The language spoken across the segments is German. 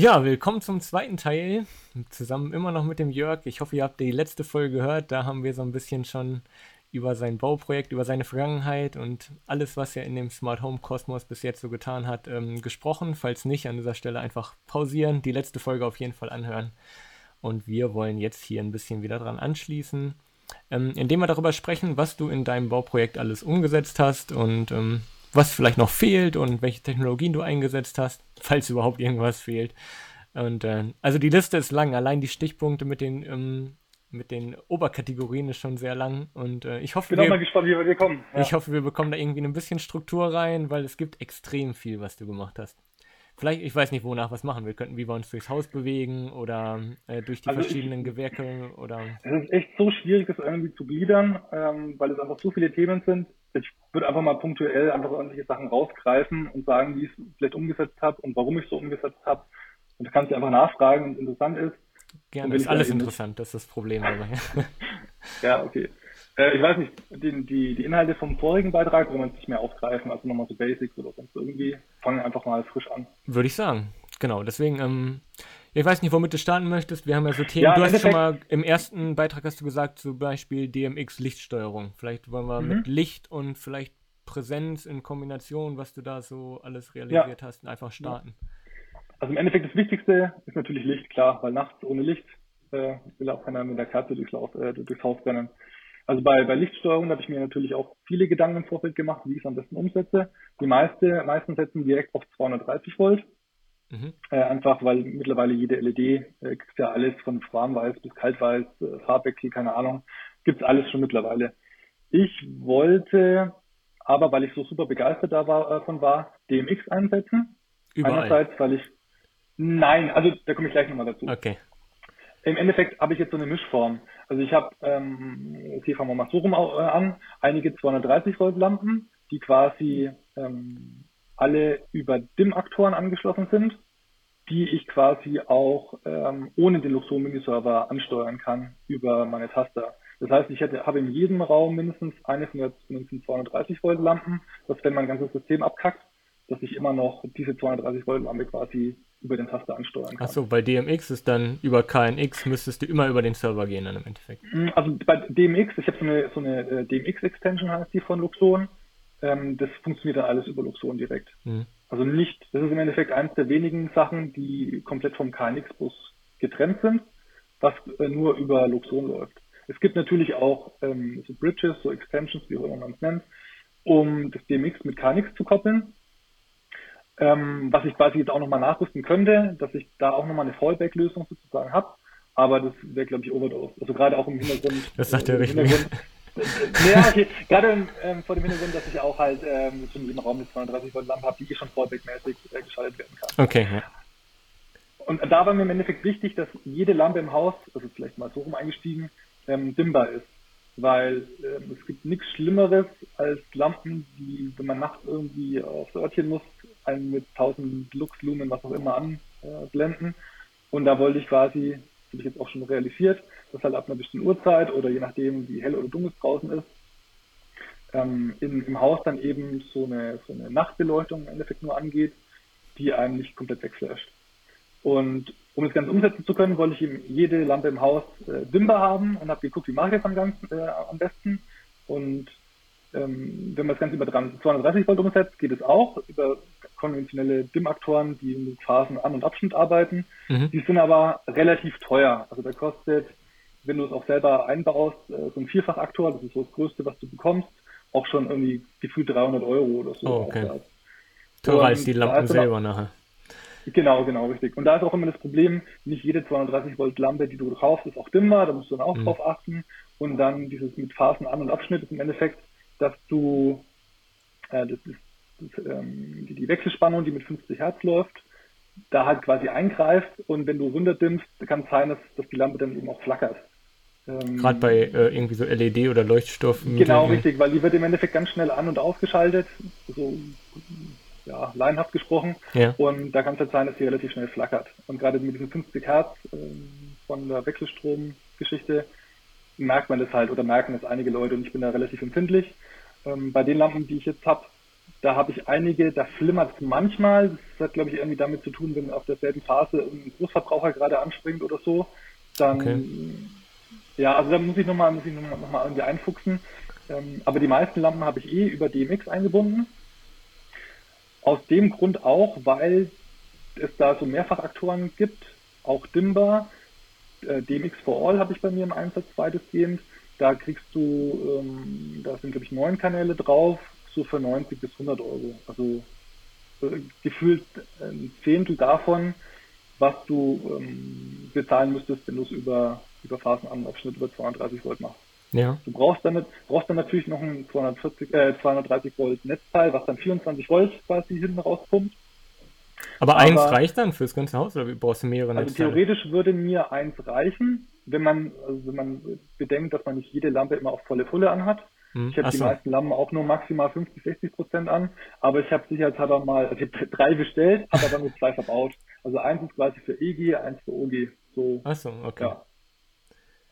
Ja, willkommen zum zweiten Teil. Zusammen immer noch mit dem Jörg. Ich hoffe, ihr habt die letzte Folge gehört. Da haben wir so ein bisschen schon über sein Bauprojekt, über seine Vergangenheit und alles, was er in dem Smart Home Kosmos bis jetzt so getan hat, ähm, gesprochen. Falls nicht, an dieser Stelle einfach pausieren, die letzte Folge auf jeden Fall anhören. Und wir wollen jetzt hier ein bisschen wieder dran anschließen, ähm, indem wir darüber sprechen, was du in deinem Bauprojekt alles umgesetzt hast und ähm, was vielleicht noch fehlt und welche Technologien du eingesetzt hast, falls überhaupt irgendwas fehlt. Und äh, also die Liste ist lang, allein die Stichpunkte mit den ähm, mit den Oberkategorien ist schon sehr lang und äh, ich hoffe, bin wir, auch mal gespannt, wie wir kommen. Ja. Ich hoffe, wir bekommen da irgendwie ein bisschen Struktur rein, weil es gibt extrem viel, was du gemacht hast. Vielleicht, ich weiß nicht, wonach es machen. Wir könnten, wie wir uns durchs Haus bewegen oder äh, durch die also verschiedenen ich, Gewerke oder. Es ist echt so schwierig, das irgendwie zu gliedern, ähm, weil es einfach so viele Themen sind. Ich würde einfach mal punktuell einfach irgendwelche Sachen rausgreifen und sagen, wie ich es vielleicht umgesetzt habe und warum ich es so umgesetzt habe. Und da kannst du einfach nachfragen, wenn es interessant ist. Gerne, ist alles interessant, das ist das Problem dabei. ja, okay. Äh, ich weiß nicht, die, die, die Inhalte vom vorigen Beitrag wollen wir nicht mehr aufgreifen, also nochmal so Basics oder sonst irgendwie. Fangen einfach mal frisch an. Würde ich sagen. Genau, deswegen, ähm, ich weiß nicht, womit du starten möchtest. Wir haben ja so Themen. Ja, du hast schon mal im ersten Beitrag hast du gesagt, zum Beispiel DMX Lichtsteuerung. Vielleicht wollen wir mhm. mit Licht und vielleicht Präsenz in Kombination, was du da so alles realisiert ja. hast, einfach starten. Also im Endeffekt das Wichtigste ist natürlich Licht, klar, weil nachts ohne Licht äh, will auch keiner mit der Kerze durchs, äh, durchs Haus rennen. Also bei, bei Lichtsteuerung habe ich mir natürlich auch viele Gedanken im Vorfeld gemacht, wie ich es am besten umsetze. Die meiste, meisten setzen direkt auf 230 Volt. Mhm. Äh, einfach weil mittlerweile jede LED äh, gibt ja alles von warmweiß bis kaltweiß, äh, Farbwechsel, keine Ahnung, gibt's alles schon mittlerweile. Ich wollte aber, weil ich so super begeistert davon äh, war, DMX einsetzen. Überall. Einerseits, weil ich Nein, also da komme ich gleich nochmal dazu. Okay. Im Endeffekt habe ich jetzt so eine Mischform. Also ich habe, ähm, okay, fangen wir mal so rum äh, an, einige 230 Volt Lampen, die quasi ähm, alle über DIM-Aktoren angeschlossen sind, die ich quasi auch ähm, ohne den Luxon Mini Server ansteuern kann über meine Taster. Das heißt, ich hätte, habe in jedem Raum mindestens eine von den 230 Volt Lampen, dass wenn mein ganzes System abkackt, dass ich immer noch diese 230 Volt Lampe quasi über den Taster ansteuern kann. Achso, bei DMX ist dann über KNX müsstest du immer über den Server gehen dann im Endeffekt. Mm, also bei DMX, ich habe so eine, so eine äh, DMX-Extension heißt die von Luxon. Ähm, das funktioniert dann alles über Luxon direkt. Mhm. Also nicht, das ist im Endeffekt eines der wenigen Sachen, die komplett vom KNX-Bus getrennt sind, was äh, nur über Luxon läuft. Es gibt natürlich auch ähm, so Bridges, so Extensions, wie auch immer man es nennt, um das DMX mit KNX zu koppeln. Ähm, was ich quasi jetzt auch nochmal nachrüsten könnte, dass ich da auch nochmal eine Fallback-Lösung sozusagen habe. Aber das wäre, glaube ich, overdose. Also gerade auch im Hintergrund. Das sagt äh, der richtig. ja, okay. Gerade ähm, vor dem Hintergrund, dass ich auch halt ähm, in jedem Raum eine 230 Volt Lampe habe, die schon Fallback-mäßig äh, geschaltet werden kann. Okay, ja. Und da war mir im Endeffekt wichtig, dass jede Lampe im Haus, also vielleicht mal so rum eingestiegen, ähm, dimmbar ist. Weil ähm, es gibt nichts Schlimmeres als Lampen, die, wenn man nachts irgendwie aufs Örtchen muss, einen mit 1000 Lux-Lumen, was auch immer anblenden. Und da wollte ich quasi, das habe ich jetzt auch schon realisiert, dass halt ab einer bestimmten Uhrzeit oder je nachdem, wie hell oder dunkel es draußen ist, ähm, in, im Haus dann eben so eine, so eine Nachtbeleuchtung im Endeffekt nur angeht, die einem nicht komplett wegflasht. Und um das Ganze umsetzen zu können, wollte ich eben jede Lampe im Haus äh, dimmbar haben und habe geguckt, wie mache ich das am, ganzen, äh, am besten. Und ähm, wenn man das Ganze über 230 Volt umsetzt, geht es auch über konventionelle DIM-Aktoren, die mit Phasen An- und Abschnitt arbeiten. Mhm. Die sind aber relativ teuer. Also der kostet, wenn du es auch selber einbaust, äh, so ein Vierfachaktor, das ist so das Größte, was du bekommst, auch schon irgendwie gefühlt 300 Euro oder so. Oh, okay. Teurer als die Lampen selber nachher. Genau, genau, richtig. Und da ist auch immer das Problem, nicht jede 230 Volt Lampe, die du kaufst, ist auch dimmbar, da musst du dann auch mhm. drauf achten. Und dann dieses mit Phasen An- und Abschnitt ist im Endeffekt, dass du, äh, das ist das, ähm, die, die Wechselspannung, die mit 50 Hertz läuft, da halt quasi eingreift und wenn du runterdimmst, kann es sein, dass, dass die Lampe dann eben auch flackert. Ähm, Gerade bei äh, irgendwie so LED oder Leuchtstoff. Genau, richtig, weil die wird im Endeffekt ganz schnell an- und ausgeschaltet, so ja, laienhaft gesprochen. Ja. Und da kann es halt sein, dass sie relativ schnell flackert. Und gerade mit diesen 50 Hertz ähm, von der Wechselstromgeschichte merkt man das halt oder merken das einige Leute und ich bin da relativ empfindlich. Ähm, bei den Lampen, die ich jetzt habe, da habe ich einige, da flimmert es manchmal. Das hat, glaube ich, irgendwie damit zu tun, wenn auf derselben Phase ein Großverbraucher gerade anspringt oder so. Dann, okay. Ja, also da muss ich nochmal noch, noch mal irgendwie einfuchsen. Ähm, aber die meisten Lampen habe ich eh über DMX eingebunden. Aus dem Grund auch, weil es da so Mehrfachaktoren gibt, auch Dimba. Äh, DMX for All habe ich bei mir im Einsatz weitestgehend. Da kriegst du, ähm, da sind glaube ich neun Kanäle drauf, so für 90 bis 100 Euro. Also äh, gefühlt ein Zehntel davon, was du ähm, bezahlen müsstest, wenn du es über, über Phasenanlaufschnitt über 230 Volt machst. Ja. Du brauchst dann, brauchst dann natürlich noch ein 240, äh, 230 Volt Netzteil, was dann 24 Volt quasi hinten rauspumpt. Aber, Aber eins reicht dann fürs ganze Haus oder brauchst du mehrere also Netzteile? Also theoretisch würde mir eins reichen, wenn man, also wenn man bedenkt, dass man nicht jede Lampe immer auf volle Fülle anhat. Hm. Ich habe die so. meisten Lampen auch nur maximal 50, 60 Prozent an, aber ich habe sicherheitshalber mal, also ich habe drei bestellt, habe aber nur zwei verbaut. Also eins ist quasi für EG, eins für OG. So, Ach so, okay. Ja.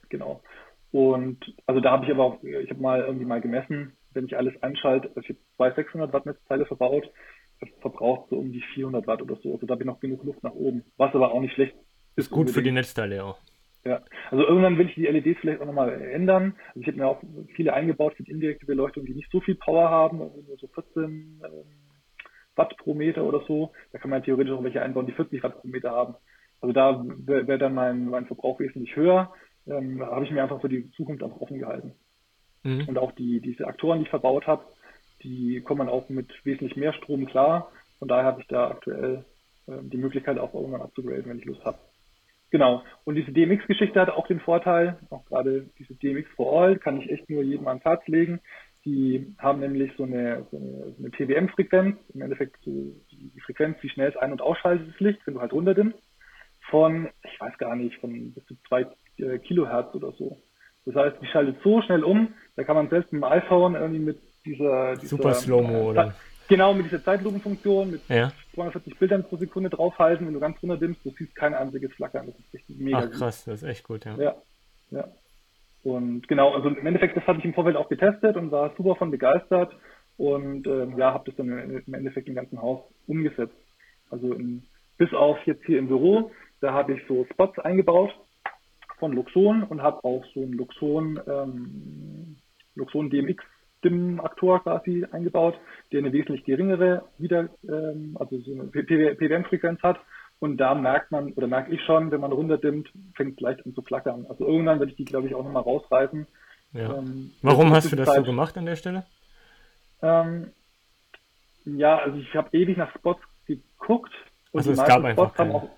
Genau. Und also da habe ich aber auch, ich habe mal irgendwie mal gemessen, wenn ich alles anschalte, also ich habe zwei 600 Watt Netzteile verbaut, das verbraucht so um die 400 Watt oder so. Also da habe ich noch genug Luft nach oben, was aber auch nicht schlecht ist. Ist gut unbedingt. für die Netzteile auch. Ja, also irgendwann will ich die LEDs vielleicht auch nochmal ändern. Also ich habe mir auch viele eingebaut für die indirekte Beleuchtung, die nicht so viel Power haben, also nur so 14 ähm, Watt pro Meter oder so. Da kann man theoretisch auch welche einbauen, die 40 Watt pro Meter haben. Also da wäre wär dann mein, mein Verbrauch wesentlich höher. Ähm, habe ich mir einfach für die Zukunft einfach offen gehalten. Mhm. Und auch die, diese Aktoren, die ich verbaut habe, die kommen auch mit wesentlich mehr Strom klar. Von daher habe ich da aktuell äh, die Möglichkeit auch irgendwann abzugraden, wenn ich Lust habe. Genau. Und diese DMX-Geschichte hat auch den Vorteil, auch gerade diese DMX for All kann ich echt nur jedem ans Herz legen. Die haben nämlich so eine, so eine, so eine PWM-Frequenz, im Endeffekt so die, Frequenz, wie schnell es ein- und ausschaltet das Licht, wenn du halt runterdimmst, von, ich weiß gar nicht, von bis zu zwei äh, Kilohertz oder so. Das heißt, die schaltet so schnell um, da kann man selbst mit dem iPhone irgendwie mit dieser, dieser Super Slow-Mo, oder? Genau, mit dieser Zeitlupenfunktion, mit ja. 240 Bildern pro Sekunde draufhalten, wenn du ganz runter dimmst, du siehst kein einziges Flackern. Das ist richtig mega. Ach krass, gut. das ist echt gut, ja. Ja, ja. Und genau, also im Endeffekt, das habe ich im Vorfeld auch getestet und war super von begeistert und äh, ja, habe das dann im Endeffekt im ganzen Haus umgesetzt. Also in, bis auf jetzt hier im Büro, da habe ich so Spots eingebaut von Luxon und habe auch so ein Luxon, ähm, Luxon DMX Stimmenaktor quasi eingebaut, der eine wesentlich geringere wieder, ähm, also so eine PWM-Frequenz hat. Und da merkt man, oder merke ich schon, wenn man runterdimmt, fängt es leicht an zu flackern. Also irgendwann werde ich die, glaube ich, auch nochmal rausreißen. Ja. Ähm, Warum hast du das Zeit, so gemacht an der Stelle? Ähm, ja, also ich habe ewig nach Spots geguckt. Und also es gab einfach Spots haben auch,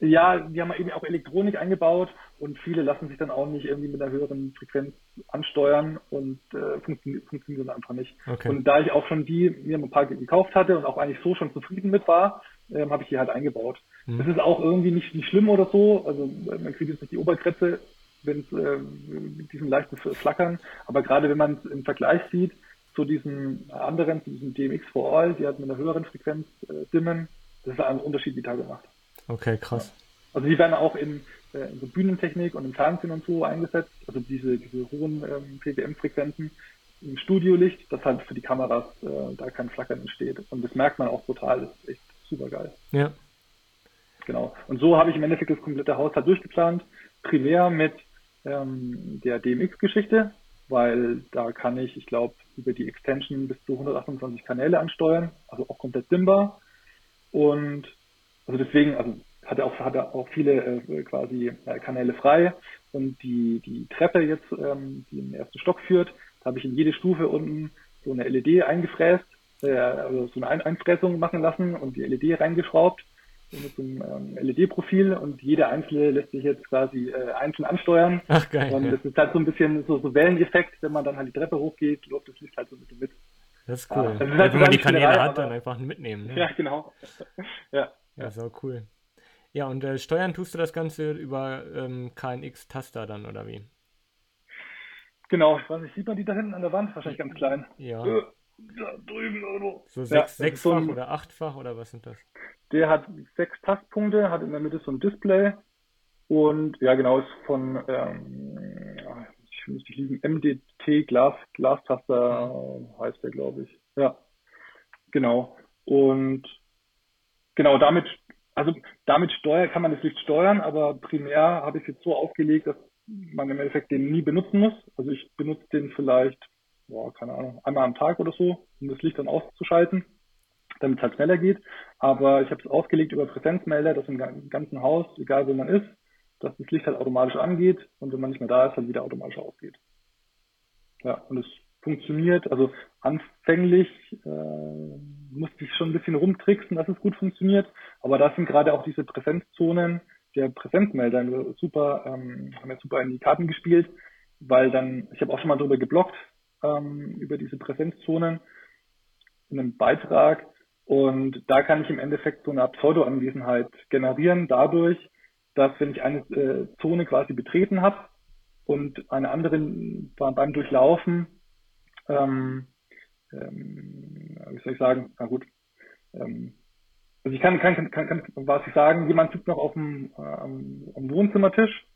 ja, die haben eben auch Elektronik eingebaut und viele lassen sich dann auch nicht irgendwie mit einer höheren Frequenz ansteuern und äh, funktionieren, funktionieren einfach nicht. Okay. Und da ich auch schon die mir ein paar gekauft hatte und auch eigentlich so schon zufrieden mit war, ähm, habe ich die halt eingebaut. Mhm. Das ist auch irgendwie nicht, nicht schlimm oder so. Also man kriegt jetzt nicht die Obergrenze, wenn es äh, mit diesem leichten Flackern, aber gerade wenn man es im Vergleich sieht zu diesen anderen, zu diesem DMX for All, die halt mit einer höheren Frequenz äh, dimmen, das ist ein Unterschied wie Tag gemacht. Okay, krass. Also die werden auch in, äh, in so Bühnentechnik und im Fernsehen und so eingesetzt, also diese, diese hohen ähm, PWM-Frequenzen im Studiolicht, dass halt für die Kameras äh, da kein Flackern entsteht. Und das merkt man auch total, das ist echt super geil. Ja. Genau. Und so habe ich im Endeffekt das komplette Haus halt durchgeplant, primär mit ähm, der DMX-Geschichte, weil da kann ich, ich glaube, über die Extension bis zu 128 Kanäle ansteuern, also auch komplett dimmbar. Und also deswegen, also hat er auch, hat er auch viele äh, quasi äh, Kanäle frei. Und die, die Treppe jetzt, ähm, die im ersten Stock führt, da habe ich in jede Stufe unten so eine LED eingefräst, äh, also so eine Ein Einfräsung machen lassen und die LED reingeschraubt mit so einem ähm, LED-Profil und jede einzelne lässt sich jetzt quasi äh, einzeln ansteuern. Ach geil. Und das ist halt so ein bisschen so, so Welleneffekt, wenn man dann halt die Treppe hochgeht, läuft das Licht halt so ein bisschen mit. Das ist cool. Ja, das ist halt wenn man die Kanäle hat, dann einfach mitnehmen. Ne? Ja, genau. ja. Ja, so cool. Ja, und äh, steuern tust du das Ganze über ähm, KNX-Taster dann, oder wie? Genau, ich weiß nicht, sieht man die da hinten an der Wand? Wahrscheinlich ganz klein. Ja. Äh, da drüben irgendwo. So sechs, ja, sechsfach so ein, oder achtfach oder was sind das? Der hat sechs Tastpunkte, hat in der Mitte so ein Display und ja genau, ist von ähm, ich müsste liegen, MDT Glas, Glastaster heißt der, glaube ich. Ja. Genau. Und genau damit, also damit steuer, kann man das Licht steuern, aber primär habe ich es jetzt so aufgelegt, dass man im Endeffekt den nie benutzen muss. Also ich benutze den vielleicht, boah, keine Ahnung, einmal am Tag oder so, um das Licht dann auszuschalten, damit es halt schneller geht. Aber ich habe es ausgelegt über Präsenzmelder, dass im ganzen Haus, egal wo man ist, dass das Licht halt automatisch angeht und wenn man nicht mehr da ist, halt wieder automatisch ausgeht. Ja, und es funktioniert. Also anfänglich äh, musste ich schon ein bisschen rumtricksen, dass es gut funktioniert. Aber da sind gerade auch diese Präsenzzonen der Präsenzmelder super, ähm, haben ja super in die Karten gespielt, weil dann, ich habe auch schon mal drüber geblockt, ähm, über diese Präsenzzonen in einem Beitrag. Und da kann ich im Endeffekt so eine Pseudo-Anwesenheit generieren, dadurch, dass wenn ich eine äh, Zone quasi betreten habe und eine andere beim Durchlaufen ähm, ähm, wie soll ich sagen, na gut, ähm, also ich kann, kann, kann, kann, was ich sagen, jemand sitzt noch auf dem, äh, am, am Wohnzimmertisch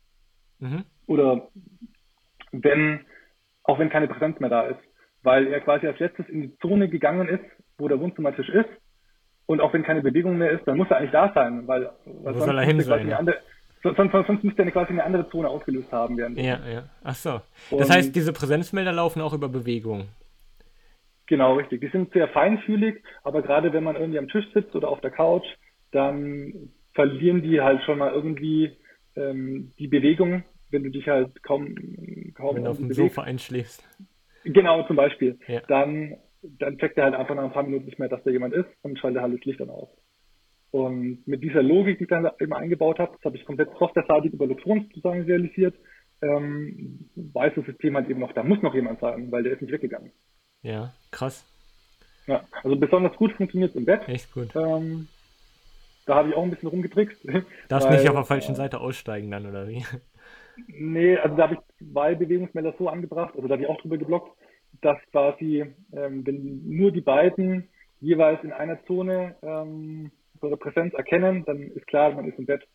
mhm. oder wenn, auch wenn keine Präsenz mehr da ist, weil er quasi als letztes in die Zone gegangen ist, wo der Wohnzimmertisch ist und auch wenn keine Bewegung mehr ist, dann muss er eigentlich da sein, weil, weil sonst, soll er hin sein, ja. andere, sonst, sonst müsste er quasi eine andere Zone ausgelöst haben. Während ja, ja. Ach so. Das und, heißt, diese Präsenzmelder laufen auch über Bewegung. Genau, richtig. Die sind sehr feinfühlig, aber gerade wenn man irgendwie am Tisch sitzt oder auf der Couch, dann verlieren die halt schon mal irgendwie ähm, die Bewegung, wenn du dich halt kaum, kaum wenn du auf dem Sofa einschläfst. Genau, zum Beispiel. Ja. Dann, dann checkt er halt einfach nach ein paar Minuten nicht mehr, dass da jemand ist und schaltet halt das Licht dann aus. Und mit dieser Logik, die ich dann immer eingebaut habe, das habe ich komplett softwareseitig über Lotron sozusagen realisiert, ähm, weiß das System halt eben noch, da muss noch jemand sein, weil der ist nicht weggegangen. Ja, krass. Ja, also besonders gut funktioniert es im Bett. Echt gut. Ähm, da habe ich auch ein bisschen rumgetrickst. Darfst weil, nicht auf der falschen äh, Seite aussteigen dann, oder wie? Nee, also da habe ich zwei Bewegungsmelder so angebracht, also da habe ich auch drüber geblockt, dass quasi, ähm, wenn nur die beiden jeweils in einer Zone ähm, ihre Präsenz erkennen, dann ist klar, man ist im Bett.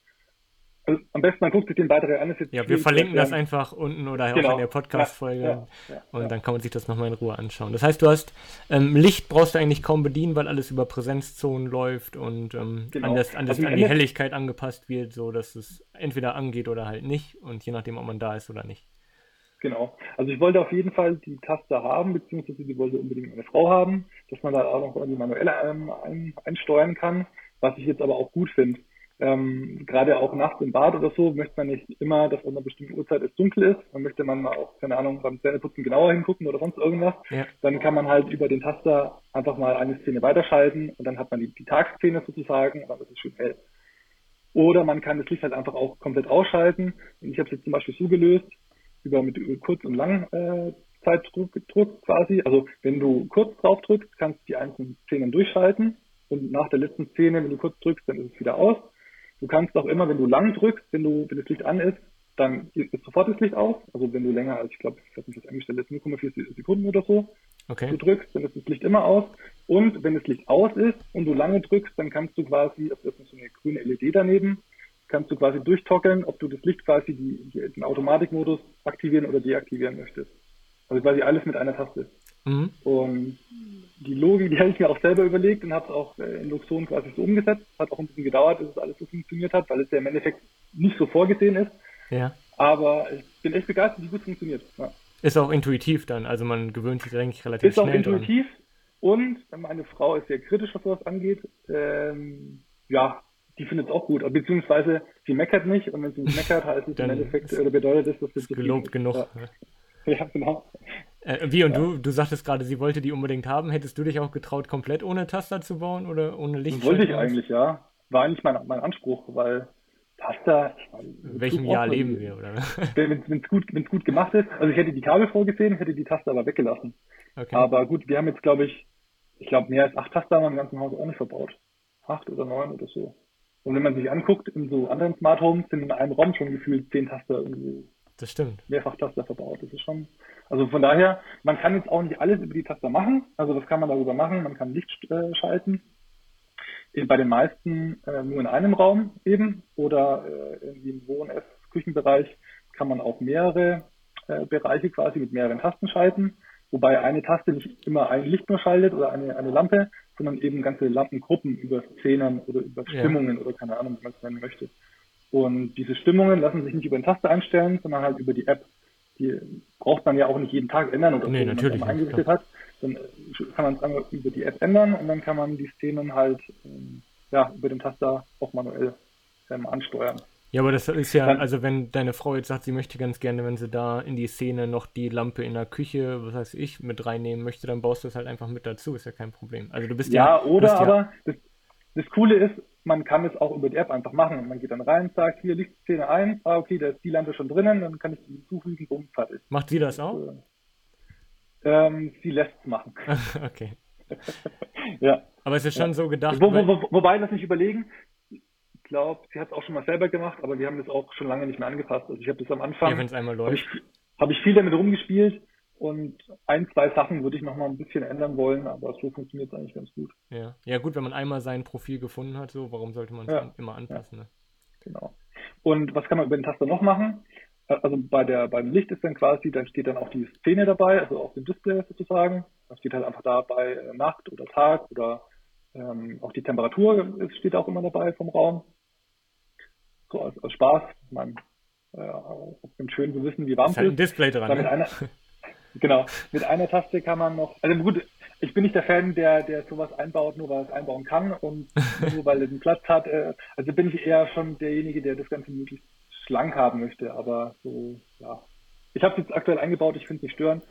Also am besten man guckt sich den Beitrag an. ja, wir verlinken das einfach unten oder genau. auch in der Podcast-Folge ja, ja, ja, und dann kann man sich das nochmal in Ruhe anschauen. Das heißt, du hast ähm, Licht brauchst du eigentlich kaum bedienen, weil alles über Präsenzzonen läuft und ähm, genau. an, das, an, das, also an die Helligkeit angepasst wird, so dass es entweder angeht oder halt nicht und je nachdem, ob man da ist oder nicht. Genau. Also ich wollte auf jeden Fall die Taste haben, beziehungsweise die wollte unbedingt meine Frau haben, dass man da auch noch irgendwie manuell ähm, ein, einsteuern kann, was ich jetzt aber auch gut finde ähm, gerade auch nachts im Bad oder so möchte man nicht immer, dass an einer bestimmten Uhrzeit es dunkel ist. Dann möchte man auch, keine Ahnung, beim Zähneputzen genauer hingucken oder sonst irgendwas. Ja. Dann kann man halt über den Taster einfach mal eine Szene weiterschalten und dann hat man die, die Tagsszene sozusagen, aber das ist schön hell. Oder man kann das Licht halt einfach auch komplett ausschalten. Und ich habe es jetzt zum Beispiel so gelöst, über mit Kurz- und Lang äh, Zeitdruck quasi. Also wenn du kurz drauf drückst, kannst du die einzelnen Szenen durchschalten und nach der letzten Szene, wenn du kurz drückst, dann ist es wieder aus. Du kannst auch immer, wenn du lang drückst, wenn du, wenn das Licht an ist, dann ist sofort das Licht aus. Also wenn du länger als, ich glaube, ich weiß nicht, was eingestellt ist, 0,4 Sekunden oder so, okay. du drückst, dann ist das Licht immer aus. Und wenn das Licht aus ist und du lange drückst, dann kannst du quasi, also das ist so eine grüne LED daneben, kannst du quasi durchtoggeln, ob du das Licht quasi die, die, den Automatikmodus aktivieren oder deaktivieren möchtest. Also quasi alles mit einer Taste. Mhm. Und die Logik, die habe ich mir auch selber überlegt und habe es auch äh, in Luxon quasi so umgesetzt. Hat auch ein bisschen gedauert, bis es alles so funktioniert hat, weil es ja im Endeffekt nicht so vorgesehen ist. Ja. Aber ich bin echt begeistert, wie gut es funktioniert. Ja. Ist auch intuitiv dann, also man gewöhnt sich eigentlich relativ ist schnell. Ist auch intuitiv dran. und meine Frau ist sehr kritisch, was sowas angeht. Ähm, ja, die findet es auch gut, beziehungsweise sie meckert nicht und wenn sie nicht meckert, heißt es im Endeffekt, oder bedeutet es, dass es gelobt genug. Ja. ja, genau. Äh, wie und ja. du, du sagtest gerade, sie wollte die unbedingt haben. Hättest du dich auch getraut, komplett ohne Taster zu bauen oder ohne Licht? Wollte ich eigentlich, ja. War eigentlich mein, mein Anspruch, weil Taster. In welchem Jahr leben wir, oder? Wenn es gut, wenn's gut gemacht ist. Also ich hätte die Kabel vorgesehen, hätte die Taster aber weggelassen. Okay. Aber gut, wir haben jetzt, glaube ich, ich glaube, mehr als acht Taster haben wir im ganzen Haus auch nicht verbaut. Acht oder neun oder so. Und wenn man sich anguckt, in so anderen Smart Homes sind in einem Raum schon gefühlt zehn Taster irgendwie. Das stimmt. Mehrfach Taster verbaut. Das ist schon, also von daher, man kann jetzt auch nicht alles über die Taster machen. Also das kann man darüber machen. Man kann Licht äh, schalten. Bei den meisten äh, nur in einem Raum eben oder äh, irgendwie im Wohn-, Ess-, Küchenbereich kann man auch mehrere äh, Bereiche quasi mit mehreren Tasten schalten. Wobei eine Taste nicht immer ein Licht nur schaltet oder eine, eine Lampe, sondern eben ganze Lampengruppen über Szenen oder über Stimmungen ja. oder keine Ahnung, wie man es nennen möchte. Und diese Stimmungen lassen sich nicht über den Taste einstellen, sondern halt über die App. Die braucht man ja auch nicht jeden Tag ändern oder nee, so, wenn man eingerichtet hat. Dann kann man es einmal über die App ändern und dann kann man die Szenen halt ähm, ja, über den Taster auch manuell ähm, ansteuern. Ja, aber das ist ja, also wenn deine Frau jetzt sagt, sie möchte ganz gerne, wenn sie da in die Szene noch die Lampe in der Küche, was weiß ich, mit reinnehmen möchte, dann baust du es halt einfach mit dazu, ist ja kein Problem. Also du bist ja. Ja, oder ja, aber das, das Coole ist, man kann es auch über die App einfach machen. Man geht dann rein, sagt, hier liegt Szene 1, ah okay, da ist die Lampe schon drinnen, dann kann ich die hinzufügen, bumm, fertig. Macht sie das auch? Ähm, sie lässt es machen. okay. ja. Aber es ist schon ja. so gedacht. Wo, wo, wo, wobei, lass mich überlegen, glaube, sie hat es auch schon mal selber gemacht, aber wir haben das auch schon lange nicht mehr angepasst. Also ich habe das am Anfang, ja, wenn es einmal läuft, habe ich, hab ich, viel damit rumgespielt und ein, zwei Sachen würde ich noch mal ein bisschen ändern wollen, aber so funktioniert es eigentlich ganz gut. Ja. ja, gut, wenn man einmal sein Profil gefunden hat, so, warum sollte man es ja. immer anpassen? Ja. Ne? Genau. Und was kann man über den Taster noch machen? Also bei der, beim Licht ist dann quasi, da steht dann auch die Szene dabei, also auf dem Display sozusagen. Da steht halt einfach da bei äh, Nacht oder Tag oder ähm, auch die Temperatur steht auch immer dabei vom Raum so als, als Spaß. Man äh, auch schön zu wissen, wie warm es ist. Halt ein Display dran. Ne? Einer, genau. Mit einer Taste kann man noch, also gut, ich bin nicht der Fan, der, der sowas einbaut, nur weil es einbauen kann und nur weil es einen Platz hat. Äh, also bin ich eher schon derjenige, der das Ganze möglichst schlank haben möchte. Aber so, ja. Ich habe es jetzt aktuell eingebaut, ich finde es nicht störend.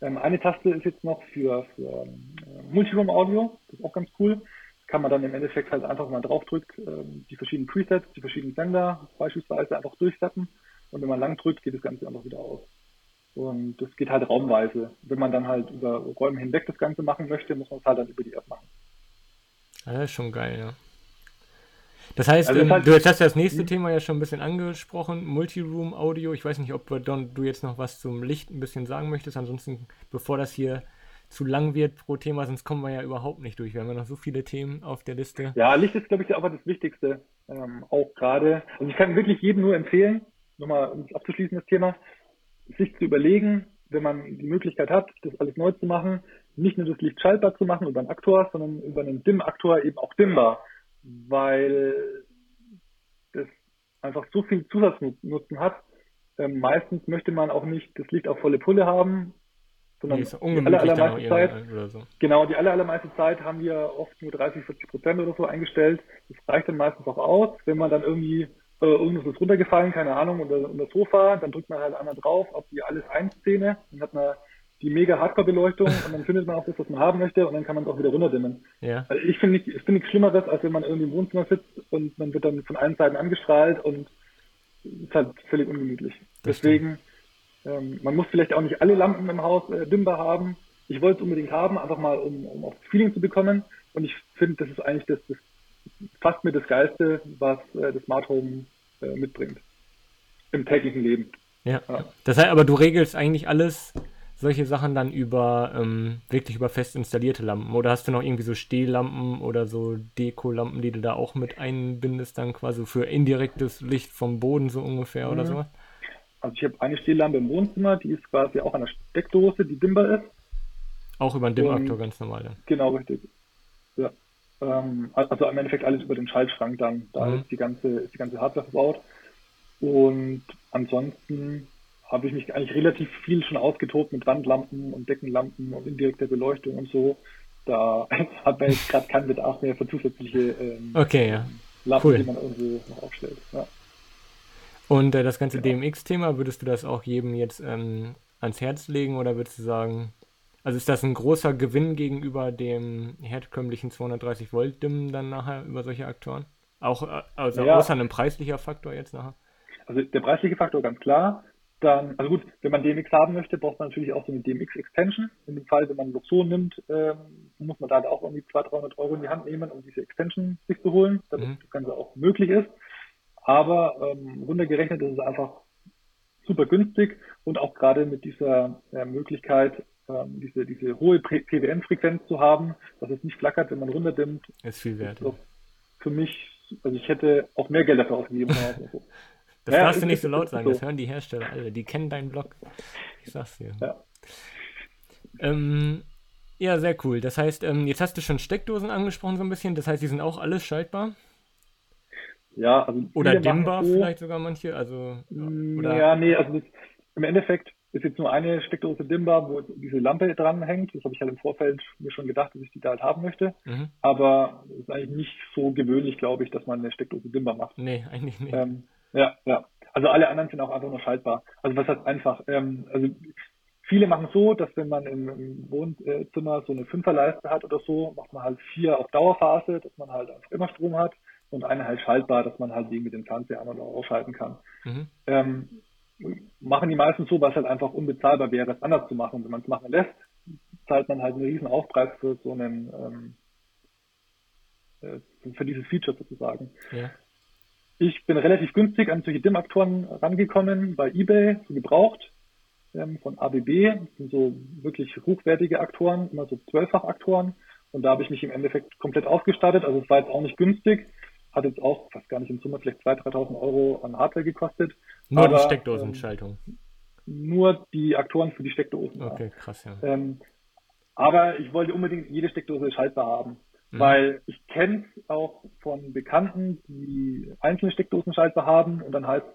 Ähm, eine Taste ist jetzt noch für, für ähm, Multiroom Audio, das ist auch ganz cool kann man dann im Endeffekt halt einfach mal draufdrückt, ähm, die verschiedenen Presets, die verschiedenen Sender beispielsweise einfach durchsetzen und wenn man lang drückt, geht das Ganze einfach wieder aus. Und das geht halt raumweise. Wenn man dann halt über Räume hinweg das Ganze machen möchte, muss man es halt dann über die App machen. Ja, das ist schon geil, ja. Das heißt, Also das ähm, heißt- du hast ja das nächste Hm? Thema ja schon ein bisschen angesprochen, Multiroom Audio. Ich weiß nicht, ob du dann- du jetzt noch was zum Licht ein bisschen sagen möchtest. Ansonsten, bevor das hier zu lang wird pro Thema, sonst kommen wir ja überhaupt nicht durch. Wir haben ja noch so viele Themen auf der Liste. Ja, Licht ist, glaube ich, aber das Wichtigste. Ähm, auch gerade, also ich kann wirklich jedem nur empfehlen, nochmal um abzuschließen, das Thema, sich zu überlegen, wenn man die Möglichkeit hat, das alles neu zu machen, nicht nur das Licht schaltbar zu machen über einen Aktor, sondern über einen Dimm-Aktor eben auch dimmbar, weil das einfach so viel Zusatznutzen hat. Ähm, meistens möchte man auch nicht das Licht auf volle Pulle haben, sondern Nee, die auch allermeiste Zeit so. Genau, die aller, allermeiste Zeit haben wir oft nur 30, 40 Prozent oder so eingestellt. Das reicht dann meistens auch aus. Wenn man dann irgendwie, äh, irgendwas ist runtergefallen, keine Ahnung, unter, unter das Sofa, dann drückt man halt einmal drauf auf die alles eins Szene, dann hat man die mega Hardcore-Beleuchtung und dann findet man auch das, was man haben möchte und dann kann man es auch wieder runterdimmen. Ja. Also ich finde nicht, ich finde nichts Schlimmeres, als wenn man irgendwie im Wohnzimmer sitzt und man wird dann von allen Seiten angestrahlt und ist halt völlig ungemütlich. Das Deswegen, ähm, man muss vielleicht auch nicht alle Lampen im Haus äh, dimmbar haben. Ich wollte es unbedingt haben, einfach mal, um, um auch das Feeling zu bekommen. Und ich finde, das ist eigentlich das, das fast mir das Geilste, was äh, das Smart Home mitbringt. Im täglichen Leben. Ja. Ja. Das heißt, aber du regelst eigentlich alles, solche Sachen dann über, ähm, wirklich über fest installierte Lampen. Oder hast du noch irgendwie so Stehlampen oder so Dekolampen, die du da auch mit einbindest, dann quasi für indirektes Licht vom Boden so ungefähr oder Mhm. so? Also ich habe eine Stehlampe im Wohnzimmer, die ist quasi auch an der Steckdose, die dimmbar ist. Auch über einen Dimmaktor ganz normal dann. Genau, richtig. Ja. Ähm, also im Endeffekt alles über den Schaltschrank dann. Da Mhm. ist die ganze, ist die ganze Hardware verbaut. Und ansonsten habe ich mich eigentlich relativ viel schon ausgetobt mit Wandlampen und Deckenlampen und indirekter Beleuchtung und so. Da hat man jetzt gerade keinen Bedarf mehr für zusätzliche ähm, Okay, ja. Lampen, cool. die man irgendwo noch aufstellt. Ja. Und äh, das ganze Genau. DMX-Thema, würdest du das auch jedem jetzt ähm, ans Herz legen oder würdest du sagen, also ist das ein großer Gewinn gegenüber dem herkömmlichen 230 Volt Dimmen dann nachher über solche Aktoren? Auch äh, also Ja. außer einem preislicher Faktor jetzt nachher? Also der preisliche Faktor ganz klar. Dann, also gut, wenn man DMX haben möchte, braucht man natürlich auch so eine DMX-Extension. In dem Fall, wenn man Luxon nimmt, ähm, muss man da halt auch irgendwie 200, 300 Euro in die Hand nehmen, um diese Extension sich zu holen, damit Mhm. das Ganze auch möglich ist. Aber ähm, runtergerechnet ist es einfach super günstig und auch gerade mit dieser äh, Möglichkeit, ähm, diese, diese hohe PWM-Frequenz zu haben, dass es nicht flackert, wenn man runterdimmt, Ist viel wert. ist für mich, also ich hätte auch mehr Geld dafür ausgegeben. Also, Das Ja, darfst du nicht so laut sagen, so. das hören die Hersteller alle. Die kennen deinen Blog. Ich sag's dir. Ja. Ähm, Ja, sehr cool. Das heißt, ähm, jetzt hast du schon Steckdosen angesprochen so ein bisschen. Das heißt, die sind auch alles schaltbar? Ja, also Oder dimmbar so, vielleicht sogar manche. Also mm, oder? ja, nee, also das, im Endeffekt ist jetzt nur eine Steckdose dimmbar, wo diese Lampe dran hängt. Das habe ich halt im Vorfeld mir schon gedacht, dass ich die da halt haben möchte. Mhm. Aber es ist eigentlich nicht so gewöhnlich, glaube ich, dass man eine Steckdose dimmbar macht. Nee, eigentlich nicht. Ähm, ja, ja. Also alle anderen sind auch einfach nur schaltbar. Also was heißt einfach? Ähm, also viele machen so, dass wenn man im, im Wohnzimmer so eine Fünferleiste hat oder so, macht man halt vier auf Dauerphase, dass man halt einfach immer Strom hat und eine halt schaltbar, dass man halt die mit dem Fernseher an- oder ausschalten kann. Mhm. Ähm, machen die meisten so, weil es halt einfach unbezahlbar wäre, es anders zu machen. Wenn man es machen lässt, zahlt man halt einen riesen Aufpreis für so einen ähm, äh, für dieses Feature sozusagen. Ja. Ich bin relativ günstig an solche DIM-Aktoren rangekommen bei eBay, so gebraucht, ähm, von ABB. Das sind so wirklich hochwertige Aktoren, immer so Zwölffach-Aktoren. Und da habe ich mich im Endeffekt komplett ausgestattet. Also es war jetzt auch nicht günstig. Hat jetzt auch, fast gar nicht im Summe, vielleicht 2.000, 3.000 Euro an Hardware gekostet. Nur Aber, die Steckdosenschaltung. Ähm, nur die Aktoren für die Steckdosen. Okay, krass, ja. Ähm, aber ich wollte unbedingt jede Steckdose schaltbar haben. Mhm. Weil ich kenne es auch von Bekannten, die einzelne Steckdosen schaltbar haben und dann heißt,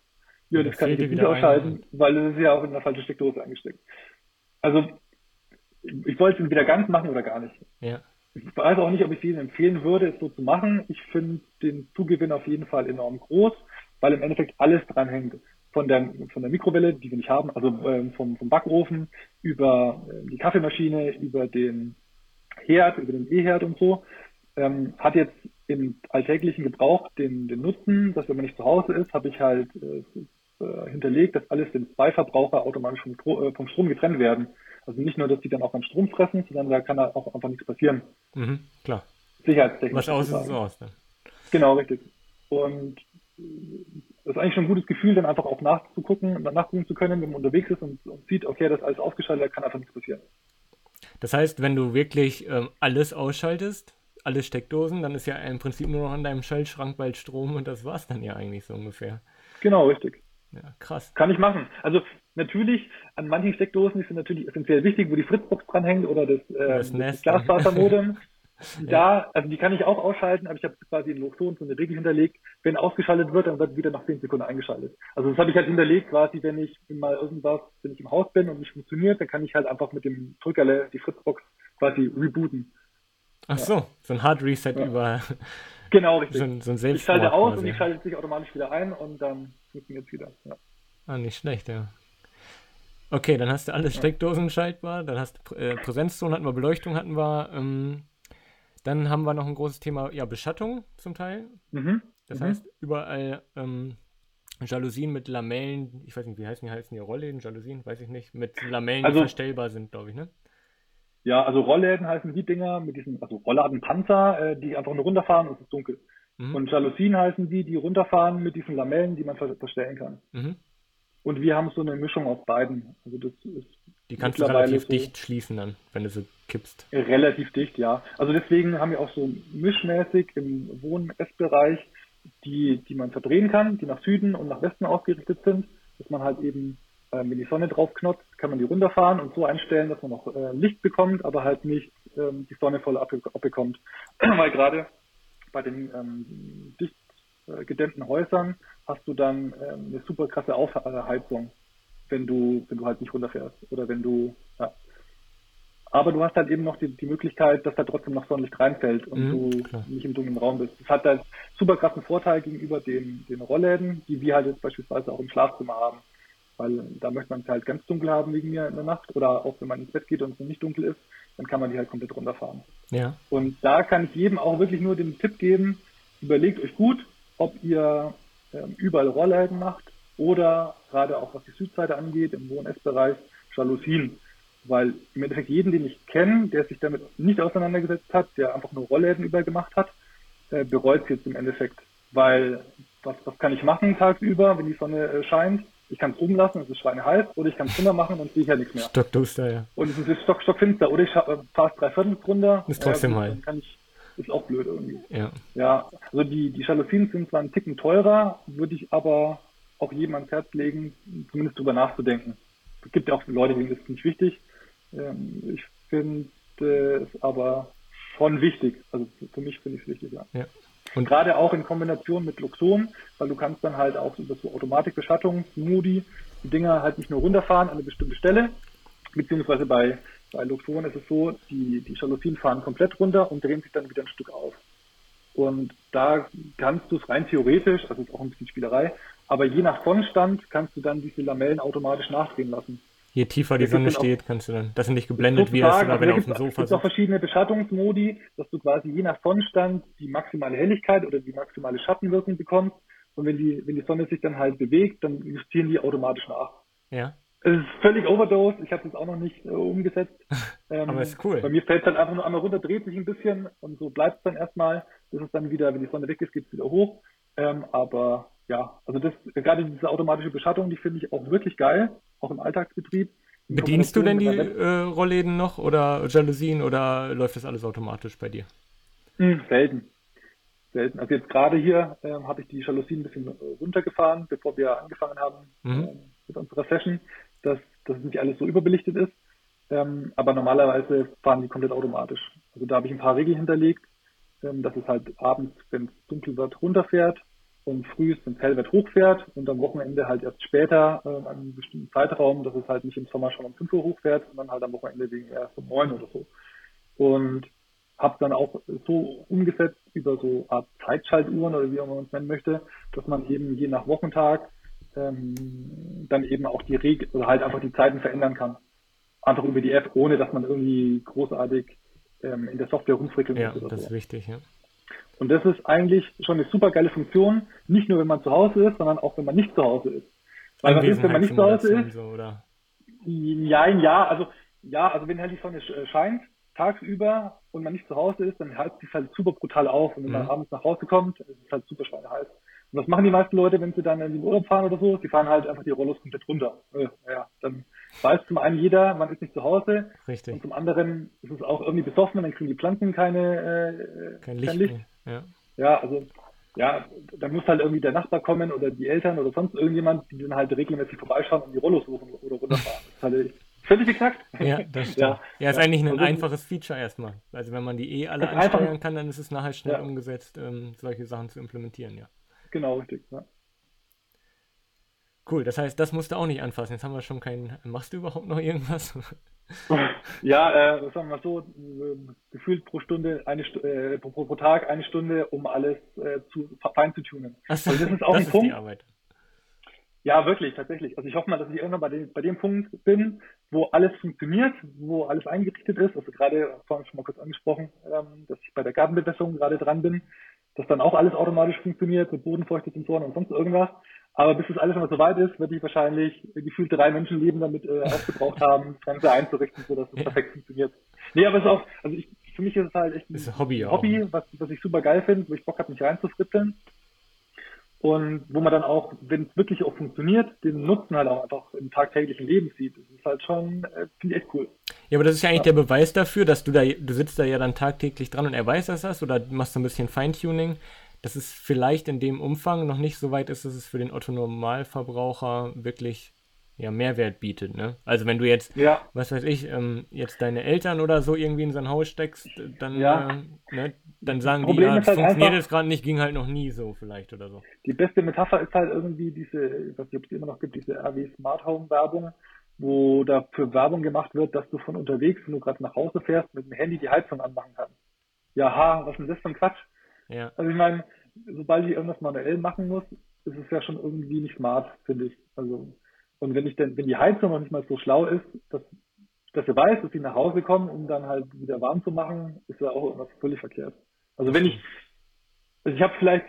ja, das kann ich jetzt nicht ausschalten, weil es ist ja auch in der falschen Steckdose eingesteckt. Also ich wollte es entweder ganz machen oder gar nicht. Ja. Ich weiß auch nicht, ob ich es Ihnen empfehlen würde, es so zu machen. Ich finde den Zugewinn auf jeden Fall enorm groß, weil im Endeffekt alles dran hängt. Von der, von der Mikrowelle, die wir nicht haben, also äh, vom, vom Backofen, über äh, die Kaffeemaschine, über den Herd, über den E-Herd und so. Ähm, hat jetzt im alltäglichen Gebrauch den, den Nutzen, dass wenn man nicht zu Hause ist, habe ich halt äh, äh hinterlegt, dass alles den zwei Verbraucher automatisch vom, äh, vom Strom getrennt werden. Also nicht nur, dass die dann auch beim Strom fressen, sondern da kann da auch einfach nichts passieren. Mhm, klar. Sicherheitstechnisch. Was aus ist, ist aus. Ne? Genau, richtig. Und das ist eigentlich schon ein gutes Gefühl, dann einfach auch nachzugucken und dann nachgucken zu können, wenn man unterwegs ist und, und sieht, okay, das ist alles ausgeschaltet, da kann einfach nichts passieren. Das heißt, wenn du wirklich ähm, alles ausschaltest, alle Steckdosen, dann ist ja im Prinzip nur noch an deinem Schaltschrank bald Strom und das war's dann ja eigentlich so ungefähr. Genau, richtig. Ja, krass. Kann ich machen. Also natürlich, an manchen Steckdosen die sind natürlich essentiell wichtig, wo die Fritzbox dranhängt oder das, äh, das, Glasfasermodem. ja. Da, also die kann ich auch ausschalten, aber ich habe quasi in Lochton so eine Regel hinterlegt, wenn ausgeschaltet wird, dann wird wieder nach 10 Sekunden eingeschaltet. Also das habe ich halt hinterlegt, quasi wenn ich mal irgendwas, wenn ich im Haus bin und nicht funktioniert, dann kann ich halt einfach mit dem Drückerle die Fritzbox quasi rebooten. Ach so, so ein Hard Reset ja. über. Genau, richtig. So ein, so ein ich schalte aus quasi. und ich schalte sich automatisch wieder ein und dann funktioniert es wieder. Ja. Ah, nicht schlecht, ja. Okay, dann hast du alle Steckdosen schaltbar, dann hast du äh, Präsenzzone hatten wir, Beleuchtung hatten wir, ähm, dann haben wir noch ein großes Thema, ja, Beschattung zum Teil. Mhm. Das mhm. heißt, überall ähm, Jalousien mit Lamellen, ich weiß nicht, wie heißen die, heißen die Rollläden, Jalousien, weiß ich nicht, mit Lamellen, also, die verstellbar sind, glaube ich, ne? Ja, also Rollläden heißen die Dinger mit diesen, also Rollladenpanzer, äh, die einfach nur runterfahren und es ist dunkel. Mhm. Und Jalousien heißen die, die runterfahren mit diesen Lamellen, die man verstellen kann. Mhm. Und wir haben so eine Mischung aus beiden. Also das ist die kannst du relativ so dicht schließen dann, wenn du sie kippst. Relativ dicht, ja. Also deswegen haben wir auch so mischmäßig im Wohn-Essbereich die, die man verdrehen kann, die nach Süden und nach Westen ausgerichtet sind, dass man halt eben ähm, wenn die Sonne drauf knotzt, kann man die runterfahren und so einstellen, dass man noch äh, Licht bekommt, aber halt nicht ähm, die Sonne voll abbekommt. Weil gerade bei den ähm, dicht äh, gedämmten Häusern hast du dann ähm, eine super krasse Aufheizung, wenn du, wenn du halt nicht runterfährst oder wenn du, ja. Aber du hast halt eben noch die, die Möglichkeit, dass da trotzdem noch Sonnenlicht reinfällt und mhm, du klar. nicht im dunklen Raum bist. Das hat halt super krassen Vorteil gegenüber den, den Rollläden, die wir halt jetzt beispielsweise auch im Schlafzimmer haben weil da möchte man es halt ganz dunkel haben wegen mir in der Nacht oder auch wenn man ins Bett geht und es noch nicht dunkel ist, dann kann man die halt komplett runterfahren. Ja. Und da kann ich jedem auch wirklich nur den Tipp geben, überlegt euch gut, ob ihr überall Rollläden macht oder gerade auch was die Südseite angeht, im Wohn-Ess-Bereich, Jalousien. Weil im Endeffekt jeden, den ich kenne, der sich damit nicht auseinandergesetzt hat, der einfach nur Rollläden übergemacht hat, äh, bereut es jetzt im Endeffekt. Weil was, was kann ich machen tagsüber, wenn die Sonne äh, scheint? ich kann es oben lassen, es ist schweineheiß, oder ich kann es machen und sehe ich ja nichts mehr. Stockduster, ja. Und es ist stock, stockfinster, oder ich äh, fahre es drei Viertel runter. Ist trotzdem ja, heiß. Dann kann ich, ist auch blöd irgendwie. Ja. Ja, also die, die Jalousien sind zwar einen Ticken teurer, würde ich aber auch jedem ans Herz legen, zumindest drüber nachzudenken. Es gibt ja auch Leute, denen ist es nicht wichtig. Ähm, ich finde, es aber schon wichtig. Also für mich finde ich es wichtig, ja. ja. Und gerade auch in Kombination mit Luxon, weil du kannst dann halt auch über so Automatikbeschattung, Moody, die Dinger halt nicht nur runterfahren an eine bestimmte Stelle, beziehungsweise bei, bei Luxon ist es so, die, die Jalousien fahren komplett runter und drehen sich dann wieder ein Stück auf. Und da kannst du es rein theoretisch, also ist auch ein bisschen Spielerei, aber je nach Sonnenstand kannst du dann diese Lamellen automatisch nachdrehen lassen. Je tiefer die Sonne steht, kannst du dann, das sind nicht geblendet wie es oder wenn du auf dem Sofa sitzt. Es gibt auch verschiedene Beschattungsmodi, dass du quasi je nach Sonnenstand die maximale Helligkeit oder die maximale Schattenwirkung bekommst. Und wenn die, wenn die Sonne sich dann halt bewegt, dann justieren die automatisch nach. Ja. Es ist völlig overdose. Ich habe es auch noch nicht äh, umgesetzt. Ähm, Aber ist cool. Bei mir fällt es halt einfach nur einmal runter, dreht sich ein bisschen und so bleibt es dann erstmal. Das ist dann wieder, wenn die Sonne weg ist, geht es wieder hoch. Ähm, aber ja, also das gerade diese automatische Beschattung, die finde ich auch wirklich geil, auch im Alltagsbetrieb. Bedienst du denn die äh, Rollläden noch oder Jalousien oder läuft das alles automatisch bei dir? Hm, selten. Selten. Also jetzt gerade hier ähm, habe ich die Jalousien ein bisschen runtergefahren, bevor wir angefangen haben mhm. ähm, mit unserer Session, dass, dass nicht alles so überbelichtet ist. Ähm, aber normalerweise fahren die komplett automatisch. Also da habe ich ein paar Regeln hinterlegt, ähm, dass es halt abends, wenn es dunkel wird, runterfährt und frühest ins Hellwert hochfährt und am Wochenende halt erst später äh, einem bestimmten Zeitraum, dass es halt nicht im Sommer schon um 5 Uhr hochfährt, sondern halt am Wochenende wegen erst um 9 oder so. Und habe dann auch so umgesetzt über so Art Zeitschaltuhren oder wie man es nennen möchte, dass man eben je nach Wochentag ähm, dann eben auch die Regel oder halt einfach die Zeiten verändern kann. Einfach über die App, ohne dass man irgendwie großartig ähm, in der Software rumfrickeln muss. Ja, das so. ist wichtig, ja. Und das ist eigentlich schon eine super geile Funktion, nicht nur wenn man zu Hause ist, sondern auch wenn man nicht zu Hause ist. Weil was ist, wenn man nicht zu Hause ist? So, oder? Ja, ja, also ja, also wenn halt die Sonne scheint, tagsüber und man nicht zu Hause ist, dann heizt es halt super brutal auf. Und wenn mhm. man abends nach Hause kommt, ist es halt super schweineheiß. Und was machen die meisten Leute, wenn sie dann in den Urlaub fahren oder so? Sie fahren halt einfach die Rollos komplett runter. Äh, ja, dann weiß zum einen jeder, man ist nicht zu Hause. Richtig. Und zum anderen ist es auch irgendwie besoffen, dann kriegen die Pflanzen keine, äh, kein Licht. Kein Licht. Ja. ja, also ja, da muss halt irgendwie der Nachbar kommen oder die Eltern oder sonst irgendjemand, die dann halt regelmäßig vorbeischauen und die Rollos suchen oder runterfahren. Das ist halt völlig exakt. Ja, das stimmt. Ja, ja ist eigentlich ein also, einfaches Feature erstmal. Also wenn man die eh alle einfach, kann, dann ist es nachher schnell ja. umgesetzt, ähm, solche Sachen zu implementieren, ja. Genau, richtig, ja. Cool, das heißt, das musst du auch nicht anfassen. Jetzt haben wir schon keinen. Machst du überhaupt noch irgendwas? ja, äh, sagen wir mal so, äh, gefühlt pro Stunde, eine äh, pro, pro, Tag eine Stunde, um alles äh, zu fein zu tunen. Also das ist auch das ein ist Punkt. Die Arbeit. Ja, wirklich, tatsächlich. Also ich hoffe mal, dass ich irgendwann bei dem, bei dem Punkt bin, wo alles funktioniert, wo alles eingerichtet ist. Also gerade vorhin schon mal kurz angesprochen, ähm, dass ich bei der Gartenbewässerung gerade dran bin, dass dann auch alles automatisch funktioniert mit bodenfeuchte Sensoren und sonst irgendwas. Aber bis das alles mal so weit ist, werde ich wahrscheinlich gefühlt drei Menschenleben damit äh, aufgebraucht haben, das Ganze einzurichten, sodass es ja. perfekt funktioniert. Nee, aber es ist auch, also ich, für mich ist es halt echt ein, ein Hobby, Hobby was, was ich super geil finde, wo ich Bock habe, mich reinzufritzeln und wo man dann auch, wenn es wirklich auch funktioniert, den Nutzen halt auch einfach im tagtäglichen Leben sieht. Das ist halt schon, äh, finde ich echt cool. Ja, aber das ist ja eigentlich ja. der Beweis dafür, dass du da, du sitzt da ja dann tagtäglich dran und er weiß, dass das oder machst du ein bisschen Feintuning, dass es vielleicht in dem Umfang noch nicht so weit ist, dass es für den Otto Normalverbraucher wirklich ja, Mehrwert bietet, ne? Also wenn du jetzt, ja. was weiß ich, ähm, jetzt deine Eltern oder so irgendwie in sein Haus steckst, dann, ja. äh, ne, dann sagen die, ja, das halt funktioniert jetzt gerade nicht, ging halt noch nie so vielleicht oder so. Die beste Metapher ist halt irgendwie diese, ich weiß nicht, ob es immer noch gibt, diese RW Smart Home Werbung, wo dafür Werbung gemacht wird, dass du von unterwegs, wenn du gerade nach Hause fährst, mit dem Handy die Heizung anmachen kannst. Ja, ha, was ist denn das für ein Quatsch? Ja. Also ich meine, sobald ich irgendwas manuell machen muss, ist es ja schon irgendwie nicht smart, finde ich. Also und wenn ich denn, wenn die Heizung noch nicht mal so schlau ist, dass, dass er weiß, dass sie nach Hause kommen, um dann halt wieder warm zu machen, ist ja auch irgendwas völlig verkehrt. Also wenn ich, also ich habe vielleicht,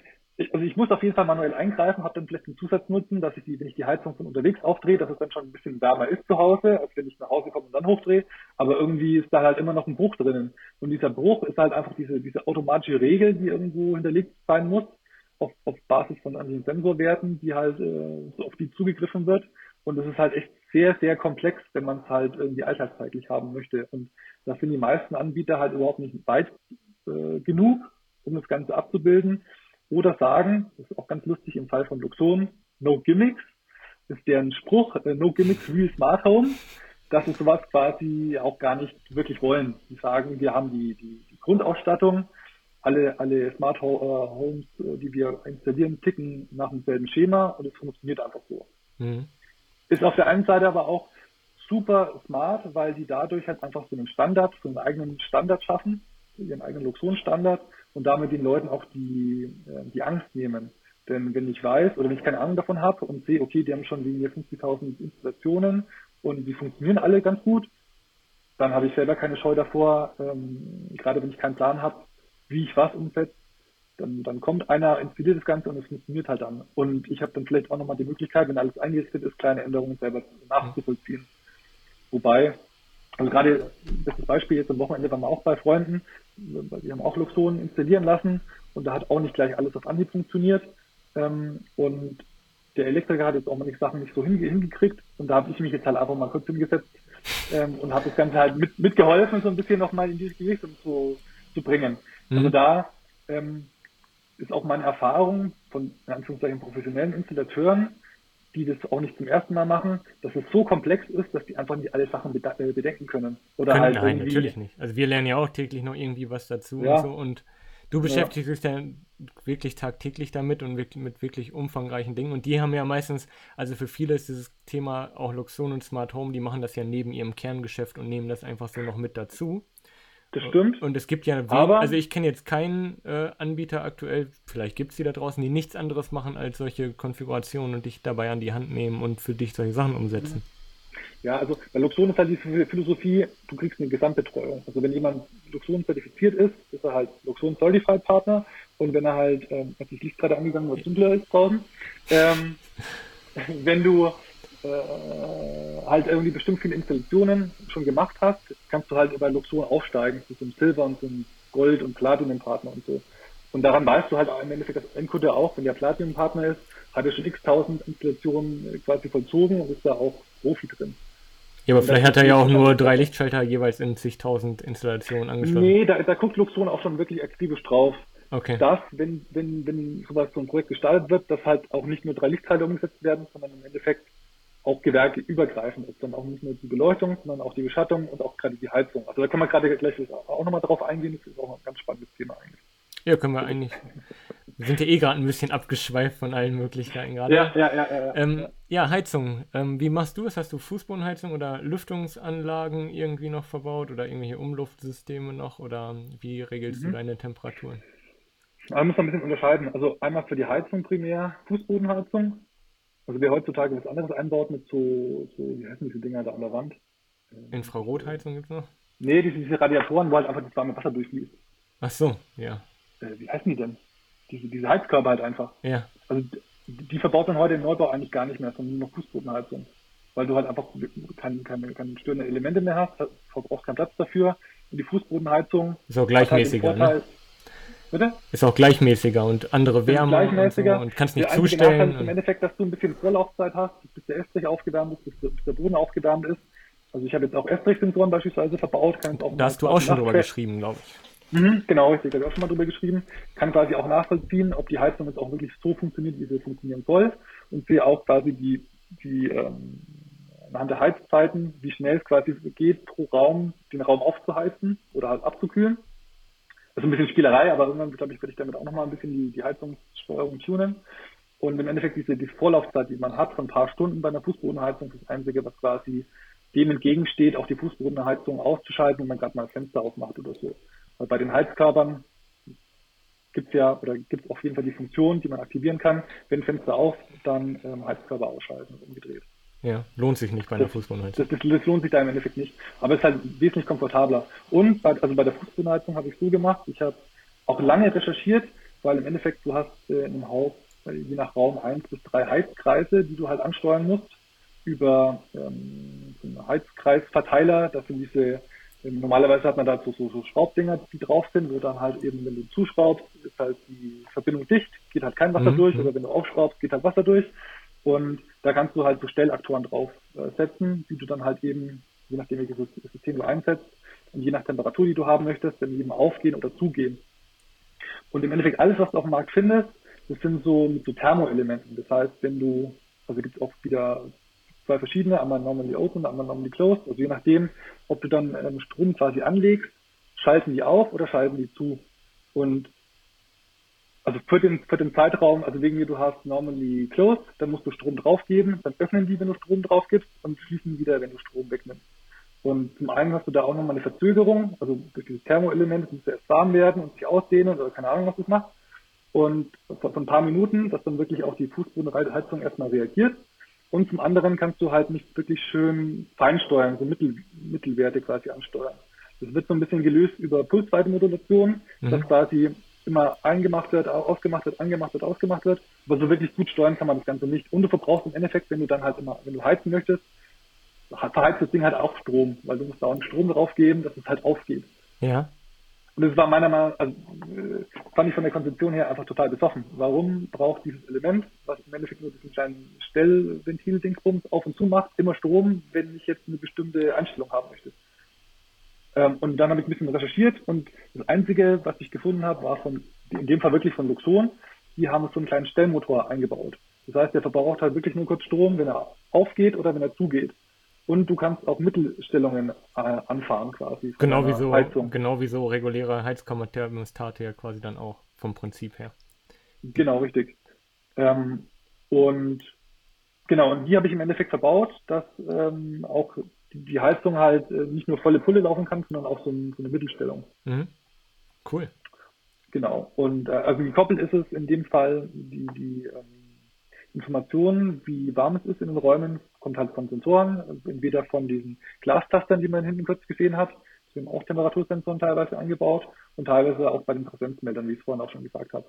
also ich muss auf jeden Fall manuell eingreifen, habe dann vielleicht einen Zusatznutzen, dass ich die, wenn ich die Heizung von unterwegs aufdrehe, dass es dann schon ein bisschen wärmer ist zu Hause, als wenn ich nach Hause komme und dann hochdrehe. Aber irgendwie ist da halt immer noch ein Bruch drinnen. Und dieser Bruch ist halt einfach diese, diese automatische Regel, die irgendwo hinterlegt sein muss, auf, auf Basis von anderen Sensorwerten, die halt äh, auf die zugegriffen wird. Und es ist halt echt sehr, sehr komplex, wenn man es halt irgendwie alltagszeitlich haben möchte. Und da sind die meisten Anbieter halt überhaupt nicht weit äh, genug, um das Ganze abzubilden. Oder sagen, das ist auch ganz lustig im Fall von Luxon, no gimmicks, ist deren Spruch, äh, no gimmicks, real smart home. dass sie sowas quasi auch gar nicht wirklich wollen. Die sagen, wir haben die, die, die Grundausstattung, alle, alle Smart Homes, äh, die wir installieren, ticken nach demselben Schema und es funktioniert einfach so. Mhm. Ist auf der einen Seite aber auch super smart, weil die dadurch halt einfach so einen Standard, so einen eigenen Standard schaffen, ihren eigenen Luxon-Standard und damit den Leuten auch die, äh, die Angst nehmen. Denn wenn ich weiß oder wenn ich keine Ahnung davon habe und sehe, okay, die haben schon mir 50.000 Installationen und die funktionieren alle ganz gut, dann habe ich selber keine Scheu davor, ähm, gerade wenn ich keinen Plan habe, wie ich was umsetze, dann, dann kommt einer, installiert das Ganze und es funktioniert halt dann. Und ich habe dann vielleicht auch nochmal die Möglichkeit, wenn alles eingerichtet ist, kleine Änderungen selber nachzuvollziehen. Wobei, also gerade das Beispiel jetzt am Wochenende waren wir auch bei Freunden, weil die haben auch Luxon installieren lassen und da hat auch nicht gleich alles auf Anhieb funktioniert. Ähm, und der Elektriker hat jetzt auch manche Sachen nicht so hingekriegt und da habe ich mich jetzt halt einfach mal kurz hingesetzt ähm, und habe das Ganze halt mit, mitgeholfen, so ein bisschen nochmal in die Richtung zu, zu bringen. Also mhm. Also da ähm, ist auch meine Erfahrung von in Anführungszeichen professionellen Installateuren, die das auch nicht zum ersten Mal machen, dass es so komplex ist, dass die einfach nicht alle Sachen äh, bedenken können. Oder können, halt nein, natürlich nicht. Also wir lernen ja auch täglich noch irgendwie was dazu ja. und so und du beschäftigst dich ja wirklich tagtäglich damit und mit wirklich umfangreichen Dingen. Und die haben ja meistens, also für viele ist dieses Thema auch Luxon und Smart Home, die machen das ja neben ihrem Kerngeschäft und nehmen das einfach so noch mit dazu. Das stimmt. Und es gibt ja, aber, also ich kenne jetzt keinen äh, Anbieter aktuell, vielleicht gibt es die da draußen, die nichts anderes machen als solche Konfigurationen und dich dabei an die Hand nehmen und für dich solche Sachen umsetzen. Ja, also bei Luxon ist halt die Philosophie, du kriegst eine Gesamtbetreuung. Also wenn jemand Luxon zertifiziert ist, ist er halt Luxon Certified Partner und wenn er halt, ähm, sich Licht gerade angegangen, was dunkler ist draußen, ähm, wenn du äh, halt irgendwie bestimmt viele Installationen schon gemacht hast, kannst du halt über Luxon aufsteigen zu so einem Silber und so einem Gold- und Platinum-Partner und so. Und daran weißt du halt im Endeffekt als Endkunde auch, wenn der Platinum-Partner ist, hat er schon x tausend Installationen quasi vollzogen und ist da auch Profi drin. Ja, aber vielleicht hat er ja auch nur drei Lichtschalter jeweils in zigtausend Installationen angeschlossen. Nee, da, da guckt Luxon auch schon wirklich akribisch drauf. Okay. Dass, wenn, wenn, wenn sowas so ein Projekt gestartet wird, dass halt auch nicht nur drei Lichtschalter umgesetzt werden, sondern im Endeffekt auch Gewerke übergreifend ist. Dann auch nicht nur die Beleuchtung, sondern auch die Beschattung und auch gerade die Heizung. Also da kann man gerade gleich auch nochmal drauf eingehen. Das ist auch ein ganz spannendes Thema eigentlich. Ja, können wir eigentlich. Wir sind ja eh gerade ein bisschen abgeschweift von allen Möglichkeiten gerade. Ja, ja, ja. Ja, ähm, ja. ja Heizung. Ähm, wie machst du es? Hast du Fußbodenheizung oder Lüftungsanlagen irgendwie noch verbaut oder irgendwelche Umluftsysteme noch? Oder wie regelst mhm. du deine Temperaturen? Man muss ein bisschen unterscheiden. Also einmal für die Heizung primär Fußbodenheizung. Also wer heutzutage was anderes einbaut mit so, so wie heißen diese Dinger da an der Wand? Infrarotheizung gibt es noch? Nee, diese, diese Radiatoren, wo halt einfach das warme Wasser durchfließt. Ach so, ja. Äh, wie heißen die denn? Diese, diese Heizkörper halt einfach. Ja. Also die verbaut man heute im Neubau eigentlich gar nicht mehr, sondern nur noch Fußbodenheizung. Weil du halt einfach keine, keine, keine störenden Elemente mehr hast, verbrauchst keinen Platz dafür. Und die Fußbodenheizung ist auch gleichmäßiger, halt ne? Bitte? Ist auch gleichmäßiger und andere Wärme gleichmäßiger. Und, so und kannst nicht der zustellen. Ist Im Endeffekt, dass du ein bisschen Vorlaufzeit hast, bis der Estrich aufgewärmt ist, bis, bis der Boden aufgewärmt ist. Also ich habe jetzt auch Estrich-Sensoren beispielsweise verbaut. Kann auch da hast du auch schon drüber geschrieben, glaube ich. Mhm, genau, richtig, habe ich auch schon mal drüber geschrieben. Kann quasi auch nachvollziehen, ob die Heizung jetzt auch wirklich so funktioniert, wie sie funktionieren soll. Und sehe auch quasi die, die ähm, anhand der Heizzeiten, wie schnell es quasi geht, pro Raum den Raum aufzuheizen oder halt abzukühlen. Das ist ein bisschen Spielerei, aber irgendwann, glaube ich, werde ich damit auch nochmal ein bisschen die, die Heizungssteuerung tunen. Und im Endeffekt diese die Vorlaufzeit, die man hat von ein paar Stunden bei einer Fußbodenheizung, das Einzige, was quasi dem entgegensteht, auch die Fußbodenheizung auszuschalten, wenn man gerade mal ein Fenster aufmacht oder so. Weil bei den Heizkörpern gibt es ja oder gibt auf jeden Fall die Funktion, die man aktivieren kann. Wenn Fenster auf, dann ähm, Heizkörper ausschalten umgedreht. Ja, lohnt sich nicht bei der Fußbodenheizung. Das, das, das, lohnt sich da im Endeffekt nicht. Aber es ist halt wesentlich komfortabler. Und bei, also bei der Fußbodenheizung habe ich so gemacht, ich habe auch lange recherchiert, weil im Endeffekt du hast äh, in einem Haus äh, je nach Raum eins bis drei Heizkreise, die du halt ansteuern musst über ähm, so einen Heizkreisverteiler. Das sind diese, ähm, normalerweise hat man da so, so, so Schraubdinger, die drauf sind, wo dann halt eben, wenn du zuschraubst, ist halt die Verbindung dicht, geht halt kein Wasser mhm. durch, oder wenn du aufschraubst, geht halt Wasser durch. Und da kannst du halt so Stellaktoren drauf äh, setzen, die du dann halt eben, je nachdem welches System du einsetzt, und je nach Temperatur, die du haben möchtest, dann eben aufgehen oder zugehen. Und im Endeffekt alles, was du auf dem Markt findest, das sind so, so Thermoelementen. Das heißt, wenn du, also gibt es auch wieder zwei verschiedene, einmal normally open, einmal normally closed. Also je nachdem, ob du dann ähm, Strom quasi anlegst, schalten die auf oder schalten die zu. Und also für den, für den Zeitraum, also wegen mir, du hast normally closed, dann musst du Strom draufgeben, dann öffnen die, wenn du Strom drauf gibst und schließen wieder, wenn du Strom wegnimmst. Und zum einen hast du da auch nochmal eine Verzögerung, also durch dieses Thermoelement, das muss erst warm werden und sich ausdehnen oder keine Ahnung, was das macht. Und von ein paar Minuten, dass dann wirklich auch die Fußbodenheizung erstmal reagiert. Und zum anderen kannst du halt nicht wirklich schön feinsteuern, so Mittel, Mittelwerte quasi ansteuern. Das wird so ein bisschen gelöst über Pulsweitenmodulation, mhm. dass quasi immer eingemacht wird, ausgemacht wird, angemacht wird, ausgemacht wird. Aber so wirklich gut steuern kann man das Ganze nicht. Und du verbrauchst im Endeffekt, wenn du dann halt immer, wenn du heizen möchtest, verheizt das Ding halt auch Strom, weil du musst da auch einen Strom drauf geben, dass es halt aufgeht. Ja. Und das war meiner Meinung nach, also, äh, fand ich von der Konzeption her einfach total besoffen. Warum braucht dieses Element, was im Endeffekt nur diesen kleinen Stellventil-Dingsbums auf und zu macht, immer Strom, wenn ich jetzt eine bestimmte Einstellung haben möchte? Ähm, und dann habe ich ein bisschen recherchiert und das Einzige, was ich gefunden habe, war von, in dem Fall wirklich von Luxon. Die haben so einen kleinen Stellmotor eingebaut. Das heißt, der verbraucht halt wirklich nur kurz Strom, wenn er aufgeht oder wenn er zugeht. Und du kannst auch Mittelstellungen äh, anfahren quasi. Genau wie, so, genau wie so reguläre Heizkammerthermostate ja quasi dann auch vom Prinzip her. Genau, richtig. Ähm, und genau, und die habe ich im Endeffekt verbaut, dass ähm, auch die, die Heizung halt äh, nicht nur volle Pulle laufen kann, sondern auch so, ein, so eine Mittelstellung. Mhm. Cool. Genau. Und äh, also gekoppelt ist es in dem Fall die, die ähm, Informationen, wie warm es ist in den Räumen, kommt halt von Sensoren, entweder von diesen Glastastern, die man hinten kurz gesehen hat, sind auch Temperatursensoren teilweise eingebaut und teilweise auch bei den Präsenzmeldern, wie ich es vorhin auch schon gesagt habe.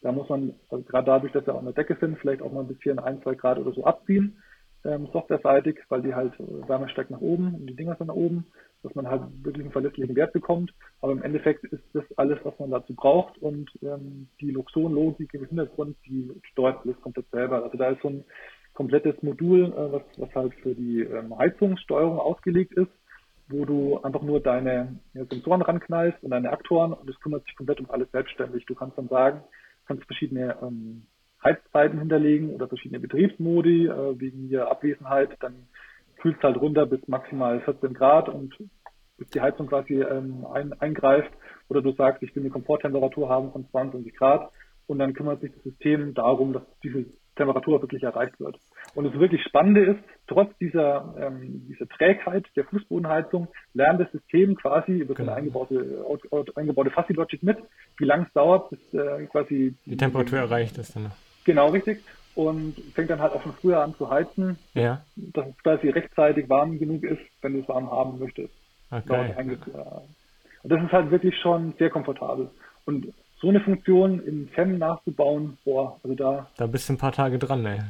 Da muss man, also gerade dadurch, dass wir auch an der Decke sind, vielleicht auch mal ein bisschen ein, zwei Grad oder so abziehen, ähm, softwareseitig, weil die halt äh, Wärme steigt nach oben und die Dinger sind nach oben dass man halt wirklich einen verlässlichen Wert bekommt. Aber im Endeffekt ist das alles, was man dazu braucht und ähm, die Luxon-Logik im Hintergrund, die steuert alles komplett selber. Also da ist so ein komplettes Modul, äh, was, was halt für die ähm, Heizungssteuerung ausgelegt ist, wo du einfach nur deine Sensoren ranknallst und deine Aktoren und es kümmert sich komplett um alles selbstständig. Du kannst dann sagen, kannst verschiedene ähm, Heizzeiten hinterlegen oder verschiedene Betriebsmodi äh, wegen ihrer Abwesenheit, dann kühlst halt runter bis maximal 14 Grad und bis die Heizung quasi ähm, ein, eingreift oder du sagst, ich will eine Komforttemperatur haben von 22 Grad und dann kümmert sich das System darum, dass diese Temperatur wirklich erreicht wird. Und das wirklich Spannende ist, trotz dieser, ähm, dieser Trägheit der Fußbodenheizung lernt das System quasi über genau. seine eingebaute, eingebaute Fuzzy-Logic mit, wie lange es dauert, bis äh, quasi die Temperatur erreicht ist. Dann. Genau, richtig und fängt dann halt auch schon früher an zu heizen, ja. dass es quasi rechtzeitig warm genug ist, wenn du es warm haben möchtest. Okay. Und das ist halt wirklich schon sehr komfortabel. Und so eine Funktion im FEM nachzubauen, boah, also da. Da bist du ein paar Tage dran, ey.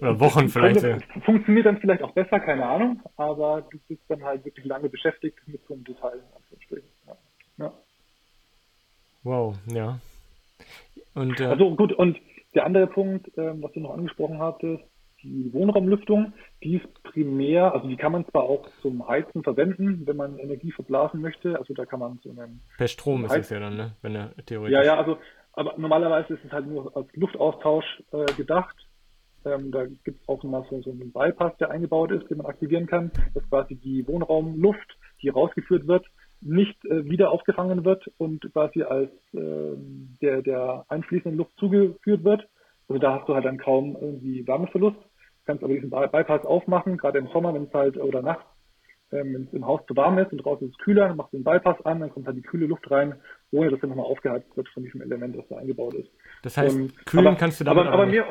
Oder Wochen vielleicht. Könnte, funktioniert dann vielleicht auch besser, keine Ahnung, aber du bist dann halt wirklich lange beschäftigt mit so einem Detail. Ja. ja. Wow, ja. Und, äh, also gut, und der andere Punkt, ähm, was du noch angesprochen hattest, die Wohnraumlüftung, die ist primär, also die kann man zwar auch zum Heizen verwenden, wenn man Energie verblasen möchte. Also da kann man so einen. Per Strom ist es ja dann, ne? Wenn er theoretisch. Ja, ja, also, aber normalerweise ist es halt nur als Luftaustausch äh, gedacht. Ähm, da gibt es auch mal so, so einen Bypass, der eingebaut ist, den man aktivieren kann, dass quasi die Wohnraumluft, die rausgeführt wird, nicht äh, wieder aufgefangen wird und quasi als äh, der, der einfließenden Luft zugeführt wird. Also da hast du halt dann kaum irgendwie Wärmeverlust. Du kannst aber diesen Bypass aufmachen, gerade im Sommer, wenn es halt oder nachts, ähm, wenn es im Haus zu warm ist und draußen ist es kühler, dann machst du den Bypass an, dann kommt halt die kühle Luft rein, ohne dass er nochmal aufgeheizt wird von diesem Element, das da eingebaut ist. Das heißt, und, kühlen aber, kannst du damit aber, aber mehr,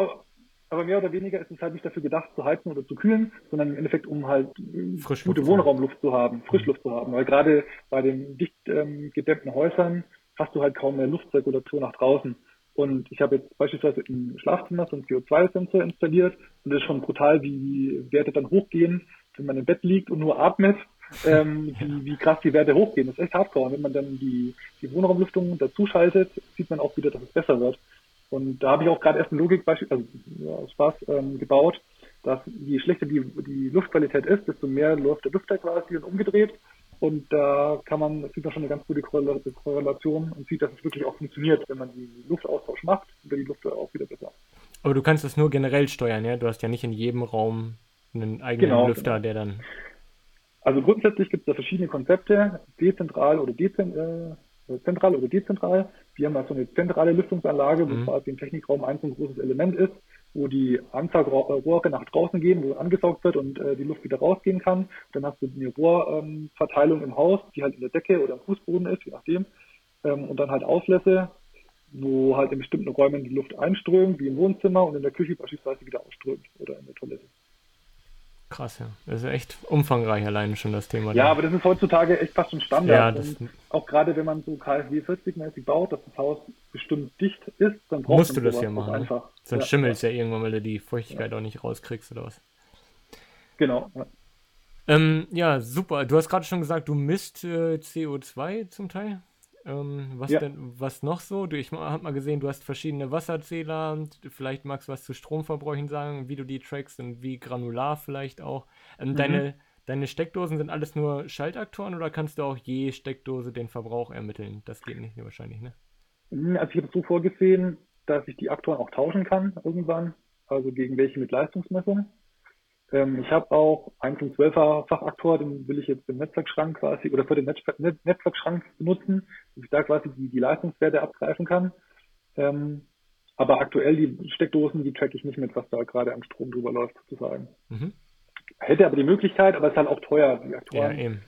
aber mehr oder weniger ist es halt nicht dafür gedacht, zu heizen oder zu kühlen, sondern im Endeffekt, um halt gute Wohnraumluft zu haben, Frischluft zu haben. Weil gerade bei den dicht ähm, gedämmten Häusern hast du halt kaum mehr Luftzirkulation nach draußen. Und ich habe jetzt beispielsweise im Schlafzimmer so einen CO2-Sensor installiert und das ist schon brutal, wie die Werte dann hochgehen, wenn man im Bett liegt und nur atmet, ähm, wie, wie krass die Werte hochgehen. Das ist echt hardcore. Und wenn man dann die, die Wohnraumlüftung dazu schaltet, sieht man auch wieder, dass es besser wird. Und da habe ich auch gerade erst ein Logikbeispiel, also ja, Spaß ähm, gebaut, dass je schlechter die, die Luftqualität ist, desto mehr läuft der Lüfter quasi und umgedreht. Und da kann man, das sieht man schon eine ganz gute Korrelation und sieht, dass es wirklich auch funktioniert, wenn man die Luftaustausch macht, wird die Luft auch wieder besser. Aber du kannst das nur generell steuern, ja? Du hast ja nicht in jedem Raum einen eigenen genau, Lüfter, genau. der dann. Also grundsätzlich gibt es da verschiedene Konzepte, dezentral oder dezentral. Äh, zentral oder dezentral. Wir haben also eine zentrale Lüftungsanlage, wo mhm. quasi im Technikraum ein so großes Element ist, wo die Anzaugrohre nach draußen gehen, wo angesaugt wird und äh, die Luft wieder rausgehen kann. Dann hast du eine Rohrverteilung ähm, im Haus, die halt in der Decke oder am Fußboden ist, je nachdem. Ähm, und dann halt Auslässe, wo halt in bestimmten Räumen die Luft einströmt, wie im Wohnzimmer und in der Küche beispielsweise wieder ausströmt oder in der Toilette. Krass, ja. Das ist echt umfangreich alleine schon das Thema. Ja, da. aber das ist heutzutage echt fast schon Standard. Ja, und auch gerade wenn man so KfW 40-mäßig baut, dass das Haus bestimmt dicht ist, dann braucht Musst man du das ja machen. Ne? Einfach. Sonst ja. schimmelt es ja irgendwann, weil du die Feuchtigkeit ja. auch nicht rauskriegst oder was. Genau. Ja. Ähm, ja, super. Du hast gerade schon gesagt, du misst äh, CO2 zum Teil. Ähm, was ja. denn, was noch so? Du, ich habe mal gesehen, du hast verschiedene Wasserzähler. Vielleicht magst du was zu Stromverbräuchen sagen, wie du die trackst und wie granular vielleicht auch. Ähm, mhm. deine, deine Steckdosen sind alles nur Schaltaktoren oder kannst du auch je Steckdose den Verbrauch ermitteln? Das geht nicht wahrscheinlich, ne? Mhm, also ich habe so vorgesehen, dass ich die Aktoren auch tauschen kann irgendwann. Also gegen welche mit Leistungsmessung. Ähm, ich habe auch einen 12er Fachaktor, den will ich jetzt im Netzwerkschrank quasi oder für den Netz Netzwerkschrank benutzen, dass ich da quasi die, die Leistungswerte abgreifen kann. Ähm, aber aktuell die Steckdosen, die track ich nicht mit, was da gerade am Strom drüber läuft, sozusagen. Mhm. Hätte aber die Möglichkeit, aber es ist halt auch teuer, die Aktoren. Ja, eben.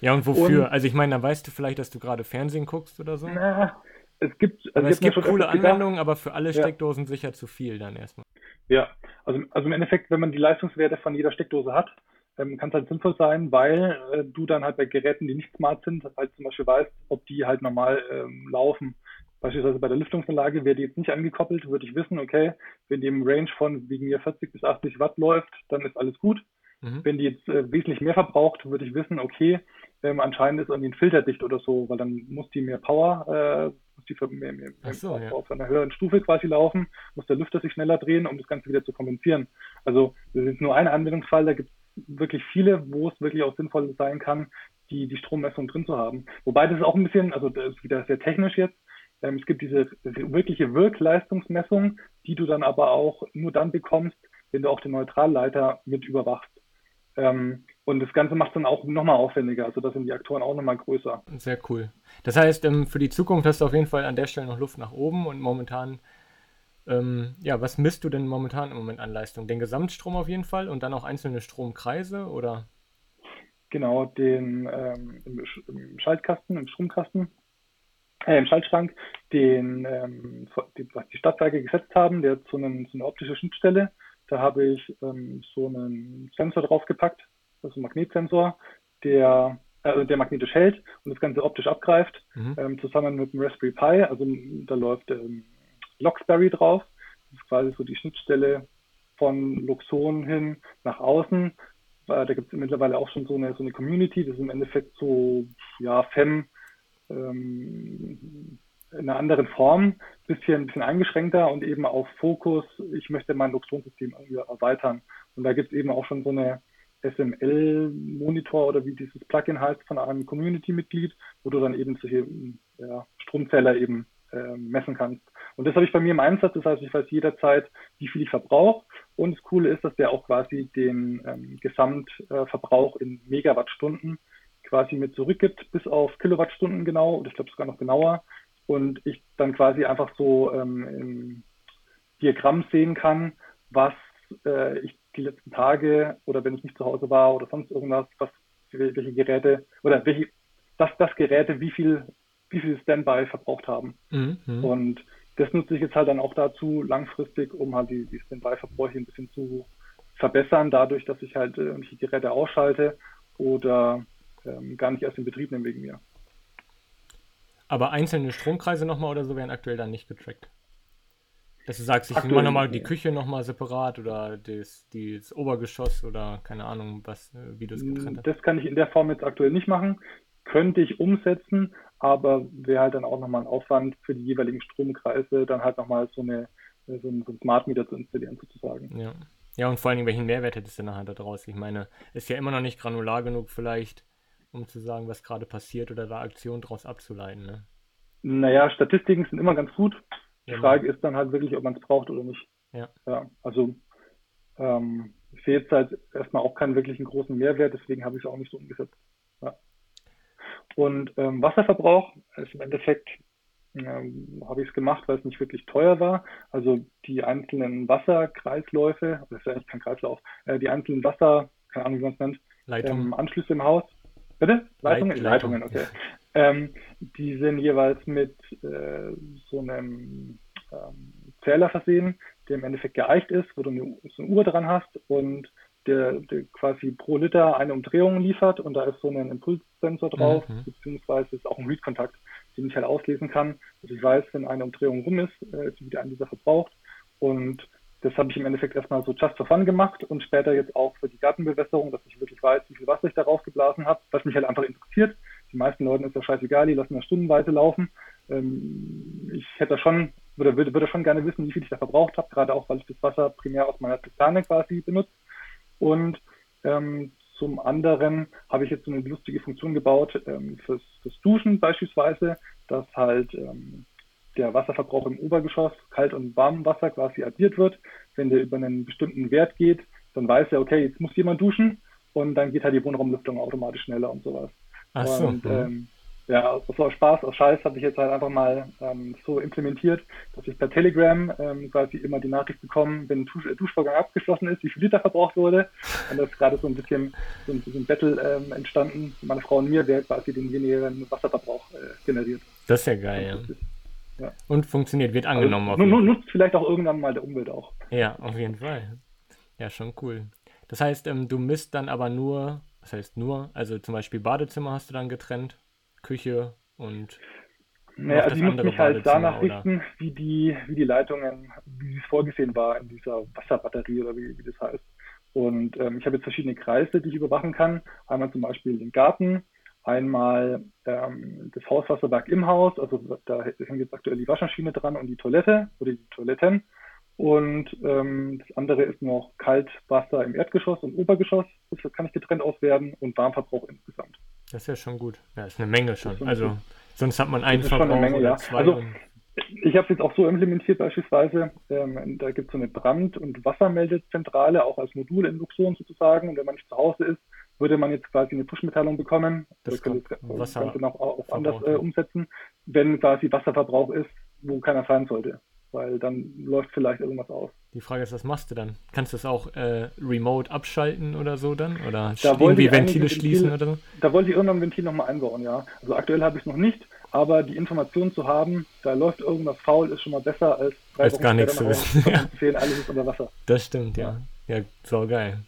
Ja, und wofür? Und, also ich meine, da weißt du vielleicht, dass du gerade Fernsehen guckst oder so? Na, es gibt, also es gibt coole Anwendungen, aber für alle Steckdosen ja. sicher zu viel dann erstmal. Ja, also, also im Endeffekt, wenn man die Leistungswerte von jeder Steckdose hat, ähm, kann es halt sinnvoll sein, weil äh, du dann halt bei Geräten, die nicht smart sind, halt zum Beispiel weißt, ob die halt normal ähm, laufen. Beispielsweise bei der Lüftungsanlage wäre die jetzt nicht angekoppelt, würde ich wissen, okay, wenn die im Range von wegen mir 40 bis 80 Watt läuft, dann ist alles gut. Mhm. Wenn die jetzt äh, wesentlich mehr verbraucht, würde ich wissen, okay, ähm, anscheinend ist irgendwie ein Filter dicht oder so, weil dann muss die mehr Power, äh, muss die mehr, mehr, mehr so, auf, ja. auf, einer höheren Stufe quasi laufen, muss der Lüfter sich schneller drehen, um das Ganze wieder zu kompensieren. Also das ist nur ein Anwendungsfall, da gibt es wirklich viele, wo es wirklich auch sinnvoll sein kann, die, die Strommessung drin zu haben. Wobei das ist auch ein bisschen, also das ist wieder sehr technisch jetzt, ähm, es gibt diese wirkliche Wirkleistungsmessung, die du dann aber auch nur dann bekommst, wenn du auch den Neutralleiter mit überwachst. Ähm, und das Ganze macht es dann auch nochmal aufwendiger. Also da sind die Aktoren auch nochmal größer. Sehr cool. Das heißt, ähm, für die Zukunft hast du auf jeden Fall an der Stelle noch Luft nach oben und momentan, ähm, ja, was misst du denn momentan im Moment an Leistung? Den Gesamtstrom auf jeden Fall und dann auch einzelne Stromkreise oder? Genau, den ähm, im, Schaltkasten, im Stromkasten, äh, im Schaltschrank, den, ähm, die, was die Stadtwerke gesetzt haben, der hat so, einen, so eine optische Schnittstelle. Da habe ich ähm, so einen Sensor draufgepackt, das ist ein Magnetsensor, der, also der magnetisch hält und das Ganze optisch abgreift, mhm. ähm, zusammen mit dem Raspberry Pi. Also da läuft ähm, Loxberry drauf. Das ist quasi so die Schnittstelle von Luxon hin nach außen. Äh, da gibt es mittlerweile auch schon so eine, so eine Community, das ist im Endeffekt so, ja, Fem, ähm, in einer anderen Form, bisschen, bisschen eingeschränkter und eben auf Fokus, ich möchte mein Luxon-System erweitern. Und da gibt es eben auch schon so eine SML-Monitor oder wie dieses Plugin heißt von einem Community-Mitglied, wo du dann eben solche ja, Stromzähler eben äh, messen kannst. Und das habe ich bei mir im Einsatz, das heißt, ich weiß jederzeit, wie viel ich verbrauche. Und das Coole ist, dass der auch quasi den ähm, Gesamtverbrauch in Megawattstunden quasi mit zurückgibt, bis auf Kilowattstunden genau, oder ich glaube sogar noch genauer. Und ich dann quasi einfach so ähm, im Diagramm sehen kann, was äh, ich die letzten Tage oder wenn ich nicht zu Hause war oder sonst irgendwas, was welche Geräte oder welche, dass das Geräte wie viel wie viel Standby verbraucht haben. Mhm. Und das nutze ich jetzt halt dann auch dazu langfristig, um halt die, die Standby-Verbräuche ein bisschen zu verbessern, dadurch, dass ich halt äh, die Geräte ausschalte oder ähm, gar nicht erst in Betrieb nehme wegen mir. Aber einzelne Stromkreise nochmal oder so werden aktuell dann nicht getrackt. Dass du sagst, ich mache nochmal die Küche nochmal separat oder das, das Obergeschoss oder keine Ahnung, was, äh, wie du es getrennt hast. Das kann ich in der Form jetzt aktuell nicht machen. Könnte ich umsetzen, aber wäre halt dann auch nochmal ein Aufwand für die jeweiligen Stromkreise, dann halt nochmal so eine so ein, so ein Smart Meter zu installieren sozusagen. Ja. Ja, und vor allen Dingen, welchen Mehrwert hättest du nachher da draus? Ich meine, ist ja immer noch nicht granular genug vielleicht, um zu sagen, was gerade passiert oder da Aktionen daraus abzuleiten. Ne? Naja, Statistiken sind immer ganz gut. Die Frage ist dann halt wirklich, ob man es braucht oder nicht. Ja. ja also ähm, ich sehe jetzt halt erstmal auch keinen wirklichen großen Mehrwert, deswegen habe ich es auch nicht so umgesetzt. Ja. Und ähm, Wasserverbrauch ist im Endeffekt ähm, habe ich es gemacht, weil es nicht wirklich teuer war. Also die einzelnen Wasserkreisläufe, das ist ja eigentlich kein Kreislauf, äh, die einzelnen Wasser, keine Ahnung, wie man es nennt, ähm, Anschlüsse im Haus. Bitte? Leitungen? Leit Leitungen, okay. Ähm, die sind jeweils mit äh, so einem ähm, Zähler versehen, der im Endeffekt geeicht ist, wo du eine, so eine Uhr dran hast und der, der, quasi pro Liter eine Umdrehung liefert und da ist so ein Impulssensor drauf, mhm. beziehungsweise ist auch ein Read-Kontakt, den ich halt auslesen kann, dass ich weiß, wenn eine Umdrehung rum ist, äh, ist wieder ein dieser verbraucht. Und das habe ich im Endeffekt erstmal so just for fun gemacht und später jetzt auch für die Gartenbewässerung, dass ich wirklich weiß, wie viel Wasser ich da rausgeblasen habe, was mich halt einfach interessiert. Die meisten Leuten ist ja scheißegal, die lassen da stundenweise laufen. Ähm, ich hätte schon, würde, würde, würde schon gerne wissen, wie viel ich da verbraucht habe, gerade auch, weil ich das Wasser primär aus meiner Zisterne quasi benutze. Und ähm, zum anderen habe ich jetzt so eine lustige Funktion gebaut ähm, fürs, fürs Duschen beispielsweise, dass halt ähm, der Wasserverbrauch im Obergeschoss, kalt und warmem Wasser quasi addiert wird. Wenn der über einen bestimmten Wert geht, dann weiß er, okay, jetzt muss jemand duschen und dann geht halt die Wohnraumlüftung automatisch schneller und sowas. Ach so. Und ähm, ja, aus, aus Spaß, aus Scheiß habe ich jetzt halt einfach mal ähm, so implementiert, dass ich per Telegram ähm, quasi immer die Nachricht bekomme, wenn ein Dusch, Duschvorgang abgeschlossen ist, wie viel Liter verbraucht wurde. Und da ist gerade so ein bisschen so ein, so ein Battle ähm, entstanden, meine Frau und mir, wer quasi den wenigeren Wasserverbrauch äh, generiert. Das ist ja geil, ja. Ist, ja. Und funktioniert, wird also angenommen. Also, nutzt vielleicht auch irgendwann mal der Umwelt auch. Ja, auf jeden Fall. Ja, schon cool. Das heißt, ähm, du misst dann aber nur, was heißt nur, also zum Beispiel Badezimmer hast du dann getrennt Küche und naja, also die muss mich halt danach richten, wie die, wie die Leitungen, wie es vorgesehen war in dieser Wasserbatterie oder wie, wie das heißt. Und ähm, ich habe jetzt verschiedene Kreise, die ich überwachen kann. Einmal zum Beispiel den Garten, einmal ähm, das Hauswasserwerk im Haus, also da hängt jetzt aktuell die Waschmaschine dran und die Toilette oder die Toiletten. Und ähm, das andere ist noch Kaltwasser im Erdgeschoss und Obergeschoss. Das kann ich getrennt auswerten und Warmverbrauch insgesamt. Das ist ja schon gut. Ja, ist eine Menge schon. Also sonst hat man einen Verbrauch eine Menge, ja. Also ich habe es jetzt auch so implementiert beispielsweise. Ähm, da gibt es so eine Brand- und Wassermeldezentrale, auch als Modul in Luxon sozusagen. Und wenn man nicht zu Hause ist, würde man jetzt quasi eine Push-Mitteilung bekommen. Das könnte das Ganze noch auch anders äh, umsetzen, wenn quasi Wasserverbrauch ist, wo keiner sein sollte weil dann läuft vielleicht irgendwas aus. Die Frage ist, was machst du dann? Kannst du es auch äh, remote abschalten oder so dann? Oder da irgendwie Ventile Ventil, schließen oder so? Da wollte ich irgendwann ein Ventil nochmal einbauen, ja. Also aktuell habe ich es noch nicht, aber die Information zu haben, da läuft irgendwas faul, ist schon mal besser als drei als gar nichts zu wissen. ja. alles ist unter Wasser. Das stimmt, ja. Ja, ja so geil.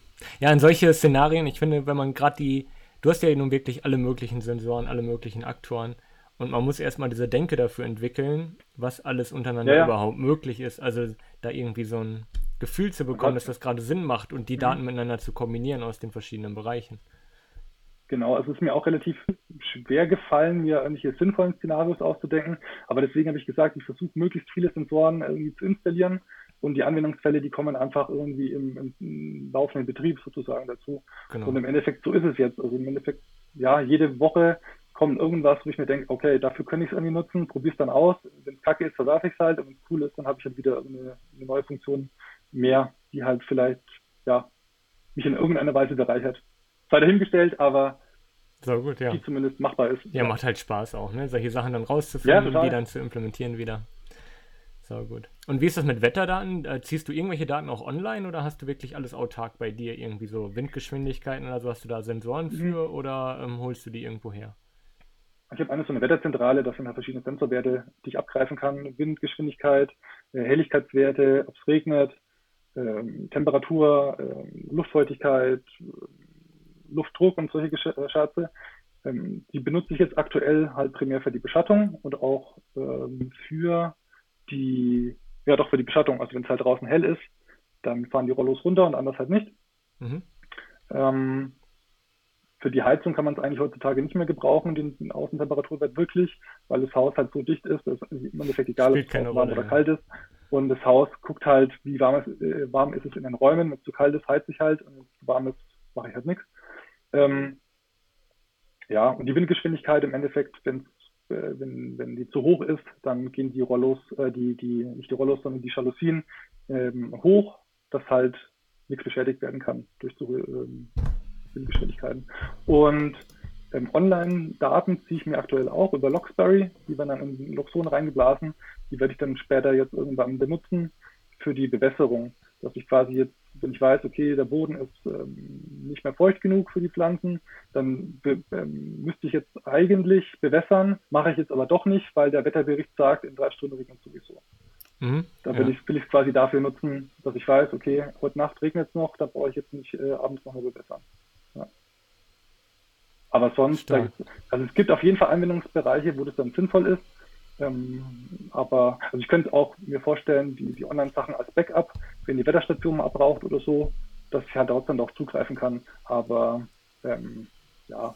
Ja, in solche Szenarien, ich finde, wenn man gerade die, du hast ja nun wirklich alle möglichen Sensoren, alle möglichen Aktoren, und man muss erstmal diese Denke dafür entwickeln, was alles untereinander ja, ja. überhaupt möglich ist. Also da irgendwie so ein Gefühl zu bekommen, dass das gerade Sinn macht und die mhm. Daten miteinander zu kombinieren aus den verschiedenen Bereichen. Genau, also es ist mir auch relativ schwer gefallen, mir irgendwelche sinnvollen Szenarios auszudenken. Aber deswegen habe ich gesagt, ich versuche möglichst viele Sensoren irgendwie zu installieren und die Anwendungsfälle, die kommen einfach irgendwie im, im laufenden Betrieb sozusagen dazu. Genau. Und im Endeffekt, so ist es jetzt. Also im Endeffekt, ja, jede Woche kommt irgendwas, wo ich mir denke, okay, dafür könnte ich es irgendwie nutzen, probiere es dann aus. Wenn es kacke ist, verwerfe ich es halt. Und wenn es cool ist, dann habe ich halt wieder eine, eine, neue Funktion mehr, die halt vielleicht, ja, mich in irgendeiner Weise bereichert. Sei dahingestellt, aber so gut, ja. die zumindest machbar ist. Ja, macht halt Spaß auch, ne? Solche Sachen dann rauszufinden ja, und die dann zu implementieren wieder. So gut. Und wie ist das mit Wetterdaten? Äh, ziehst du irgendwelche Daten auch online oder hast du wirklich alles autark bei dir? Irgendwie so Windgeschwindigkeiten oder so? Hast du da Sensoren mhm. für mhm. oder ähm, holst du die irgendwo her? Ich habe eine so eine Wetterzentrale, das sind halt verschiedene Sensorwerte, die ich abgreifen kann. Windgeschwindigkeit, äh, Helligkeitswerte, ob es regnet, ähm, Temperatur, ähm, Luftfeuchtigkeit, Luftdruck und solche äh, Scherze. Ähm, die benutze ich jetzt aktuell halt primär für die Beschattung und auch ähm, für die, ja doch für die Beschattung. Also wenn es halt draußen hell ist, dann fahren die Rollos runter und anders halt nicht. Mhm. Ähm, für die Heizung kann man es eigentlich heutzutage nicht mehr gebrauchen, den, den Außentemperaturwert wirklich, weil das Haus halt so dicht ist, dass es im Endeffekt egal ist, ob es warm oder kalt ist. Und das Haus guckt halt, wie warm, es, äh, warm ist es in den Räumen. Wenn es zu kalt ist, heizt ich halt. Und wenn es zu warm ist, mache ich halt nichts. Ähm, ja, und die Windgeschwindigkeit im Endeffekt, wenn's, äh, wenn, wenn die zu hoch ist, dann gehen die Rollos, äh, die, die, nicht die Rollos, sondern die Jalousien ähm, hoch, dass halt nichts beschädigt werden kann durch so ähm, Geschwindigkeiten. Und ähm, Online-Daten ziehe ich mir aktuell auch über Locksberry, die werden dann in Loxon reingeblasen. Die werde ich dann später jetzt irgendwann benutzen für die Bewässerung. Dass ich quasi jetzt, wenn ich weiß, okay, der Boden ist ähm, nicht mehr feucht genug für die Pflanzen, dann ähm, müsste ich jetzt eigentlich bewässern, mache ich jetzt aber doch nicht, weil der Wetterbericht sagt, in drei Stunden regnet es sowieso. Mhm, da will ja. ich will ich quasi dafür nutzen, dass ich weiß, okay, heute Nacht regnet es noch, da brauche ich jetzt nicht äh, abends noch mal bewässern. Ja. Aber sonst, da, also es gibt auf jeden Fall Anwendungsbereiche, wo das dann sinnvoll ist. Ähm, aber also ich könnte auch mir vorstellen, die, die Online-Sachen als Backup, wenn die Wetterstation mal braucht oder so, dass ich halt dort dann auch zugreifen kann. Aber ähm, ja.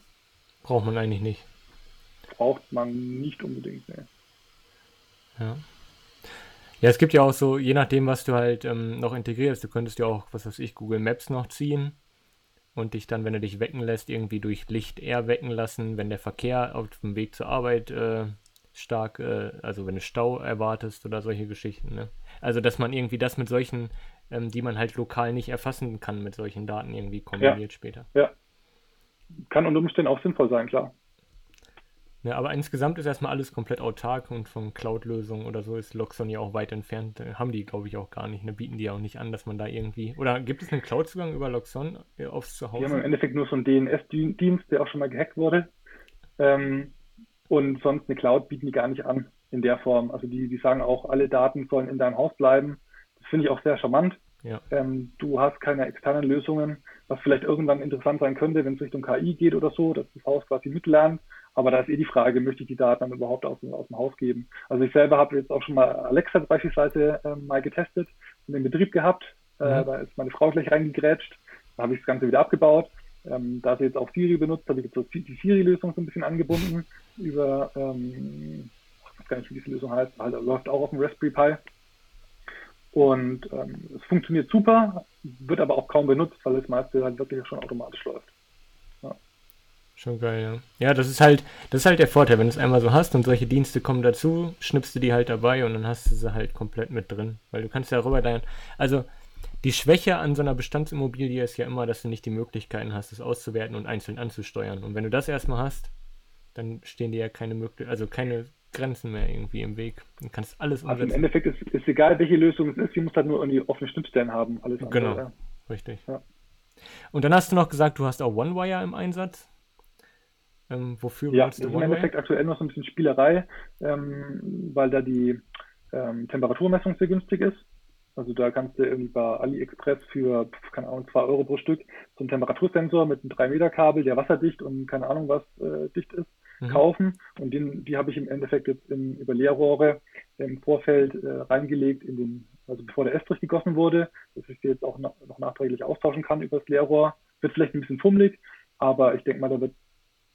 Braucht man eigentlich nicht. Braucht man nicht unbedingt, ne. Ja. Ja, es gibt ja auch so, je nachdem, was du halt ähm, noch integrierst, du könntest ja auch, was weiß ich, Google Maps noch ziehen und dich dann, wenn du dich wecken lässt, irgendwie durch Licht eher wecken lassen, wenn der Verkehr auf dem Weg zur Arbeit äh, stark, äh, also wenn du Stau erwartest oder solche Geschichten. Ne? Also dass man irgendwie das mit solchen, ähm, die man halt lokal nicht erfassen kann, mit solchen Daten irgendwie kombiniert ja. später. Ja. Kann unter Umständen auch sinnvoll sein, klar. Ja, aber insgesamt ist erstmal alles komplett autark und von Cloud-Lösungen oder so ist Loxon ja auch weit entfernt. Äh, haben die, glaube ich, auch gar nicht. Ne? Bieten die auch nicht an, dass man da irgendwie. Oder gibt es einen Cloud-Zugang über Loxon äh, aufs Zuhause? Die haben im Endeffekt nur so einen DNS-Dienst, der auch schon mal gehackt wurde. Ähm, und sonst eine Cloud bieten die gar nicht an in der Form. Also die, die sagen auch, alle Daten sollen in deinem Haus bleiben. Das finde ich auch sehr charmant. Ja. Ähm, du hast keine externen Lösungen, was vielleicht irgendwann interessant sein könnte, wenn es Richtung KI geht oder so, dass das Haus quasi mitlernt. Aber da ist eh die Frage, möchte ich die Daten dann überhaupt aus, aus dem Haus geben? Also ich selber habe jetzt auch schon mal Alexa beispielsweise äh, mal getestet und in Betrieb gehabt. Äh, mhm. Da ist meine Frau gleich reingegrätscht. Da habe ich das Ganze wieder abgebaut. Ähm, da sie jetzt auch Siri benutzt, habe ich jetzt die Siri-Lösung so ein bisschen angebunden über, ähm, ich weiß gar nicht, wie diese Lösung heißt, halt, läuft auch auf dem Raspberry Pi. Und ähm, es funktioniert super, wird aber auch kaum benutzt, weil das meiste halt wirklich schon automatisch läuft. Ja. Schon geil, ja. Ja, das ist halt, das ist halt der Vorteil, wenn du es einmal so hast und solche Dienste kommen dazu, schnippst du die halt dabei und dann hast du sie halt komplett mit drin. Weil du kannst ja rüber dein, also die Schwäche an so einer Bestandsimmobilie ist ja immer, dass du nicht die Möglichkeiten hast, es auszuwerten und einzeln anzusteuern. Und wenn du das erstmal hast, dann stehen dir ja keine Möglichkeiten, also keine Grenzen mehr irgendwie im Weg. Du kannst alles umsetzen. Also im Endeffekt ist, ist egal, welche Lösung es ist, sie muss halt nur irgendwie offene Schnittstellen haben. Alles andere, genau, ja. richtig. Ja. Und dann hast du noch gesagt, du hast auch OneWire im Einsatz. Ähm, wofür ja, das ist im Endeffekt aktuell noch so ein bisschen Spielerei, ähm, weil da die ähm, Temperaturmessung sehr günstig ist. Also da kannst du irgendwie bei AliExpress für, keine Ahnung, 2 Euro pro Stück so einen Temperatursensor mit einem 3 Meter Kabel, der wasserdicht und keine Ahnung was äh, dicht ist, mhm. kaufen. Und den, die habe ich im Endeffekt jetzt in, über Leerrohre im Vorfeld äh, reingelegt, in den, also bevor der Estrich gegossen wurde, dass ich die jetzt auch noch, noch nachträglich austauschen kann über das Leerrohr. Wird vielleicht ein bisschen fummelig, aber ich denke mal, da wird,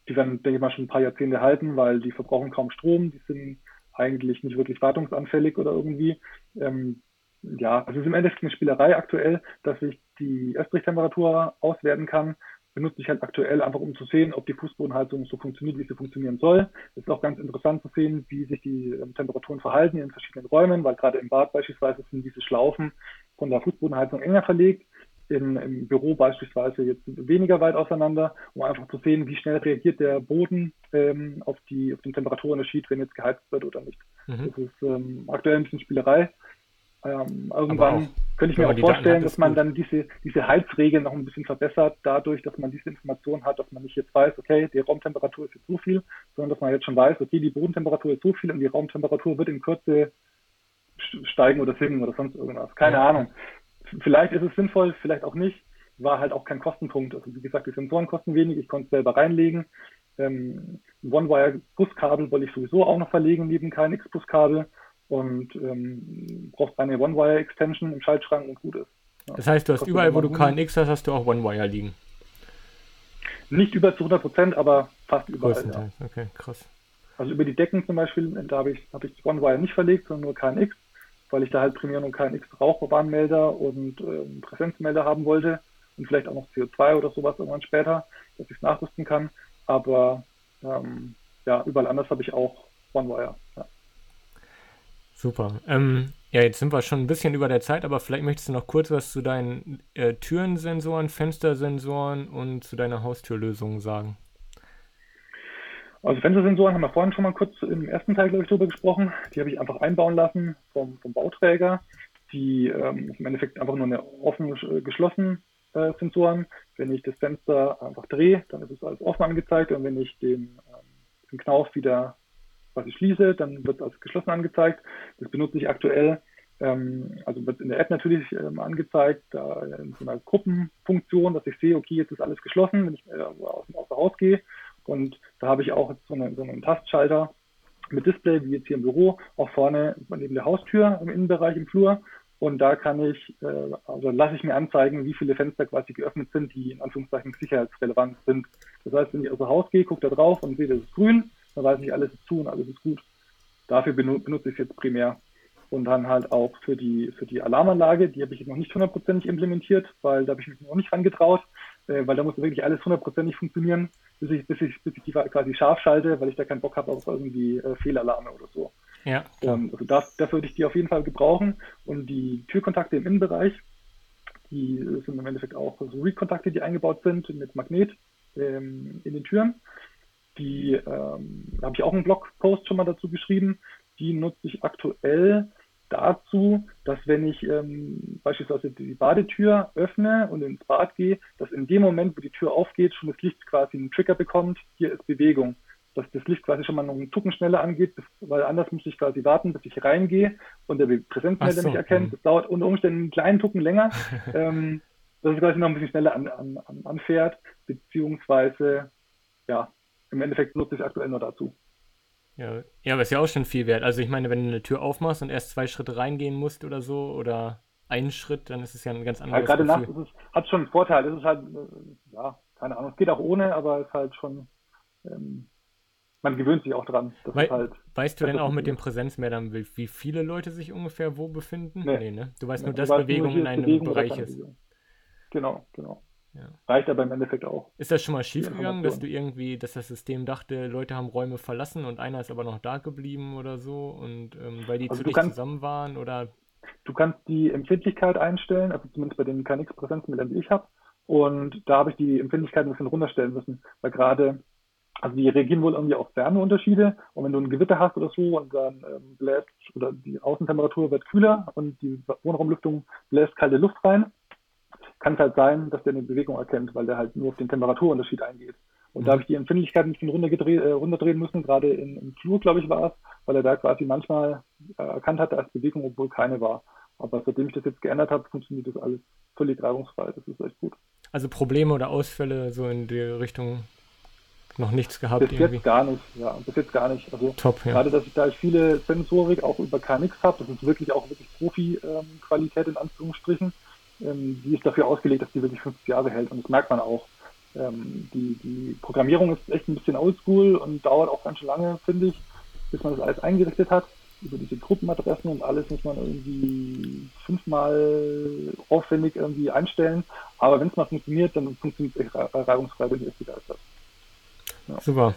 die werden, denke ich mal, schon ein paar Jahrzehnte halten, weil die verbrauchen kaum Strom, die sind eigentlich nicht wirklich wartungsanfällig oder irgendwie. Ähm, ja, es ist im Endeffekt eine Spielerei aktuell, dass ich die Estrich-Temperatur auswerten kann. Benutze ich halt aktuell einfach, um zu sehen, ob die Fußbodenheizung so funktioniert, wie sie funktionieren soll. Es ist auch ganz interessant zu sehen, wie sich die ähm, Temperaturen verhalten in verschiedenen Räumen, weil gerade im Bad beispielsweise sind diese Schlaufen von der Fußbodenheizung enger verlegt. In, Im Büro beispielsweise jetzt weniger weit auseinander, um einfach zu sehen, wie schnell reagiert der Boden ähm, auf, die, auf den Temperaturunterschied, wenn jetzt geheizt wird oder nicht. Mhm. Das ist ähm, aktuell ein bisschen Spielerei. Ähm, irgendwann auch, könnte ich mir auch vorstellen, dass man gut. dann diese, diese Heizregeln noch ein bisschen verbessert, dadurch, dass man diese Information hat, dass man nicht jetzt weiß, okay, die Raumtemperatur ist jetzt so viel, sondern dass man jetzt schon weiß, okay, die Bodentemperatur ist so viel und die Raumtemperatur wird in Kürze steigen oder sinken oder sonst irgendwas. Keine ja. Ahnung. Vielleicht ist es sinnvoll, vielleicht auch nicht. War halt auch kein Kostenpunkt. Also wie gesagt, die Sensoren kosten wenig, ich konnte es selber reinlegen. Ähm, One-Wire-Buskabel wollte ich sowieso auch noch verlegen neben kein X-Buskabel und ähm, brauchst eine One-Wire-Extension im Schaltschrank und gut ist. Ja. Das heißt, du hast überall, wo du KNX hast, hast du auch One-Wire liegen. Nicht über zu 100 Prozent, aber fast überall. Ja. Okay, krass. Also über die Decken zum Beispiel, da habe ich, hab ich One-Wire nicht verlegt, sondern nur KNX, weil ich da halt Premiere und KNX Rauchwarnmelder und ähm, Präsenzmelder haben wollte und vielleicht auch noch CO2 oder sowas irgendwann später, dass ich es nachrüsten kann. Aber ähm, ja, überall anders habe ich auch One-Wire. Super. Ähm, Ja, jetzt sind wir schon ein bisschen über der Zeit, aber vielleicht möchtest du noch kurz was zu deinen äh, Türensensoren, Fenstersensoren und zu deiner Haustürlösung sagen. Also Fenstersensoren haben wir vorhin schon mal kurz im ersten Teil, glaube ich, drüber gesprochen. Die habe ich einfach einbauen lassen vom, vom Bauträger. Die ähm, im Endeffekt einfach nur eine offen äh, geschlossen äh, Sensoren. Wenn ich das Fenster einfach drehe, dann ist es als offen angezeigt und wenn ich den, ähm, den Knauf wieder quasi schließe, dann wird als geschlossen angezeigt. Das benutze ich aktuell. Ähm, also wird in der App natürlich ähm, angezeigt, da in so einer Gruppenfunktion, dass ich sehe, okay, jetzt ist alles geschlossen, wenn ich äh, aus, aus dem Haus gehe. Und da habe ich auch so, eine, so einen Tastschalter mit Display, wie jetzt hier im Büro, auch vorne neben der Haustür im Innenbereich im Flur. Und da kann ich, äh, also lasse ich mir anzeigen, wie viele Fenster quasi geöffnet sind, die in Anführungszeichen sicherheitsrelevant sind. Das heißt, wenn ich aus dem Haus gehe, gucke da drauf und sehe, das ist grün, dann weiß ich, alles ist zu und alles ist gut. Dafür benutze ich es jetzt primär. Und dann halt auch für die, für die Alarmanlage, die habe ich jetzt noch nicht hundertprozentig implementiert, weil da habe ich mich noch nicht rangetraut, äh, weil da muss wirklich alles hundertprozentig funktionieren, bis ich, bis ich, bis ich die quasi scharf schalte, weil ich da keinen Bock habe auf irgendwie äh, Fehlalarme oder so. Ja. Ähm, also das, dafür würde ich die auf jeden Fall gebrauchen. Und die Türkontakte im Innenbereich, die sind im Endeffekt auch so Read-Kontakte, die eingebaut sind mit Magnet ähm, in den Türen. Die ähm, habe ich auch einen Blogpost schon mal dazu geschrieben. Die nutze ich aktuell dazu, dass wenn ich ähm, beispielsweise die Badetür öffne und ins Bad gehe, dass in dem Moment, wo die Tür aufgeht, schon das Licht quasi einen Trigger bekommt, hier ist Bewegung. Dass das Licht quasi schon mal noch einen Tucken schneller angeht, weil anders muss ich quasi warten, bis ich reingehe und der Präsenzmelder so. mich erkennt. Mhm. Das dauert unter Umständen einen kleinen Tucken länger, ähm, dass es quasi noch ein bisschen schneller an, an, anfährt, beziehungsweise ja, im Endeffekt nutze ich es aktuell nur dazu. Ja, ja, aber ist ja auch schon viel wert. Also ich meine, wenn du eine Tür aufmachst und erst zwei Schritte reingehen musst oder so oder einen Schritt, dann ist es ja ein ganz anderes ja, Gerade nachts ist es, hat schon einen Vorteil. Es ist halt, äh, ja, keine Ahnung, es geht auch ohne, aber es ist halt schon, ähm, man gewöhnt sich auch dran. Wei halt, weißt du denn auch mit dem Präsenzmelder, wie viele Leute sich ungefähr wo befinden? Nee, nee ne? Du weißt nee, nur, dass Bewegung in einem Bereich ist. Genau, genau. Ja. Reicht aber im Endeffekt auch. Ist das schon mal schiefgegangen, dass du irgendwie, dass das System dachte, Leute haben Räume verlassen und einer ist aber noch da geblieben oder so und ähm, weil die also zu dicht kannst, zusammen waren oder? Du kannst die Empfindlichkeit einstellen, also zumindest bei den KNX-Präsenzmessern, die ich habe. Und da habe ich die Empfindlichkeit ein bisschen runterstellen müssen, weil gerade, also die reagieren wohl irgendwie auf Wärmeunterschiede und wenn du ein Gewitter hast oder so und dann ähm, bläst oder die Außentemperatur wird kühler und die Wohnraumlüftung bläst kalte Luft rein, kann es halt sein, dass der eine Bewegung erkennt, weil der halt nur auf den Temperaturunterschied eingeht. Und mhm. da habe ich die Empfindlichkeit ein bisschen runtergedreht, äh, runterdrehen müssen, gerade in, im Flur, glaube ich, war es, weil er da quasi manchmal äh, erkannt hatte als Bewegung, obwohl keine war. Aber seitdem ich das jetzt geändert habe, funktioniert das alles völlig reibungsfrei. Das ist echt gut. Also Probleme oder Ausfälle so in die Richtung noch nichts gehabt? Bis irgendwie. jetzt gar nicht, ja, bis jetzt gar nicht. Also Top, ja. gerade, dass ich da viele Sensorik auch über KNX habe, das ist wirklich auch wirklich Profi-Qualität ähm, in Anführungsstrichen ähm, die ist dafür ausgelegt, dass die wirklich 50 Jahre hält. Und das merkt man auch. Ähm, die, die Programmierung ist echt ein bisschen oldschool und dauert auch ganz schön lange, finde ich, bis man das alles eingerichtet hat. Über diese Gruppenadressen und alles muss man irgendwie fünfmal aufwendig irgendwie einstellen. Aber wenn es mal funktioniert, dann funktioniert es echt reibungsfrei, bin ich echt begeistert. Ja. Super.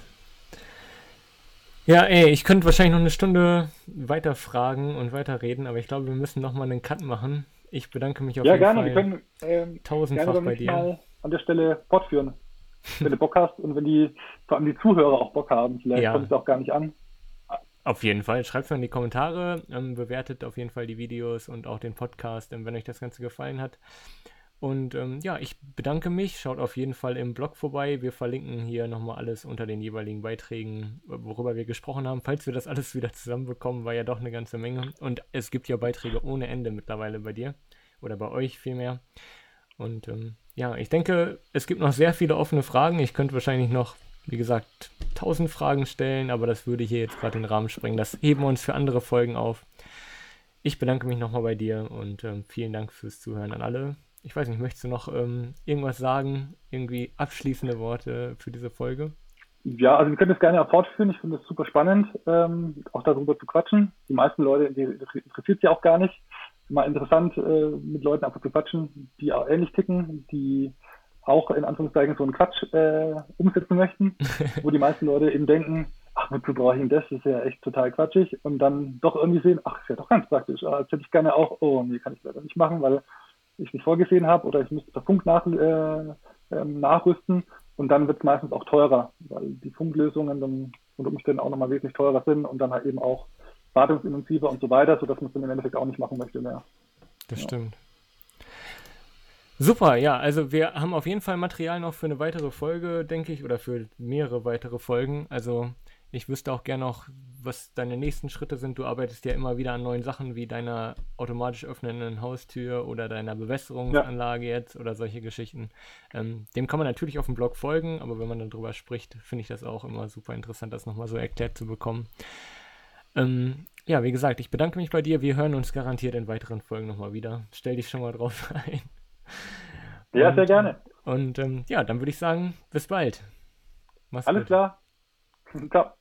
Ja, ey, ich könnte wahrscheinlich noch eine Stunde weiter fragen und weiter reden, aber ich glaube, wir müssen noch mal einen Cut machen. Ich bedanke mich auf ja, jeden gerne. Fall. Wir können ähm, tausendfach gerne bei dir. Mal an der Stelle fortführen, wenn du Bock hast und wenn die vor allem die Zuhörer auch Bock haben. Vielleicht ja. kommt es auch gar nicht an. Auf jeden Fall. Schreibt es mal in die Kommentare. Ähm, bewertet auf jeden Fall die Videos und auch den Podcast, ähm, wenn euch das Ganze gefallen hat. Und ähm, ja, ich bedanke mich. Schaut auf jeden Fall im Blog vorbei. Wir verlinken hier nochmal alles unter den jeweiligen Beiträgen, worüber wir gesprochen haben. Falls wir das alles wieder zusammenbekommen, war ja doch eine ganze Menge. Und es gibt ja Beiträge ohne Ende mittlerweile bei dir. Oder bei euch vielmehr. Und ähm, ja, ich denke, es gibt noch sehr viele offene Fragen. Ich könnte wahrscheinlich noch, wie gesagt, tausend Fragen stellen, aber das würde hier jetzt gerade den Rahmen sprengen. Das heben wir uns für andere Folgen auf. Ich bedanke mich nochmal bei dir und ähm, vielen Dank fürs Zuhören an alle ich weiß nicht, möchtest du noch ähm, irgendwas sagen? Irgendwie abschließende Worte für diese Folge? Ja, also wir können das gerne auch fortführen. Ich finde es super spannend, ähm, auch darüber zu quatschen. Die meisten Leute, die interessiert sie auch gar nicht. Mal interessant, äh, mit Leuten einfach zu quatschen, die auch ähnlich ticken, die auch in Anführungszeichen so einen Quatsch äh, umsetzen möchten, wo die meisten Leute eben denken, ach, wozu brauche ich denn das? Das ist ja echt total quatschig. Und dann doch irgendwie sehen, ach, ist ja doch ganz praktisch. Ah, Jetzt hätte ich gerne auch, oh, nee, kann ich leider nicht machen, weil ich nicht vorgesehen habe oder ich müsste per Funk nach, äh, ähm, nachrüsten. Und dann wird es meistens auch teurer, weil die Funklösungen dann unter Umständen auch nochmal wesentlich teurer sind und dann halt eben auch wartungsintensiver und so weiter, sodass man es dann im Endeffekt auch nicht machen möchte mehr. Das ja. stimmt. Super, ja, also wir haben auf jeden Fall Material noch für eine weitere Folge, denke ich, oder für mehrere weitere Folgen. Also ich wüsste auch gerne noch, was deine nächsten Schritte sind. Du arbeitest ja immer wieder an neuen Sachen wie deiner automatisch öffnenden Haustür oder deiner Bewässerungsanlage ja. jetzt oder solche Geschichten. Ähm, dem kann man natürlich auf dem Blog folgen, aber wenn man dann drüber spricht, finde ich das auch immer super interessant, das nochmal so erklärt zu bekommen. Ähm, ja, wie gesagt, ich bedanke mich bei dir. Wir hören uns garantiert in weiteren Folgen nochmal wieder. Stell dich schon mal drauf ein. Ja, und, sehr gerne. Und ähm, ja, dann würde ich sagen, bis bald. Mach's Alles gut. klar. Ciao.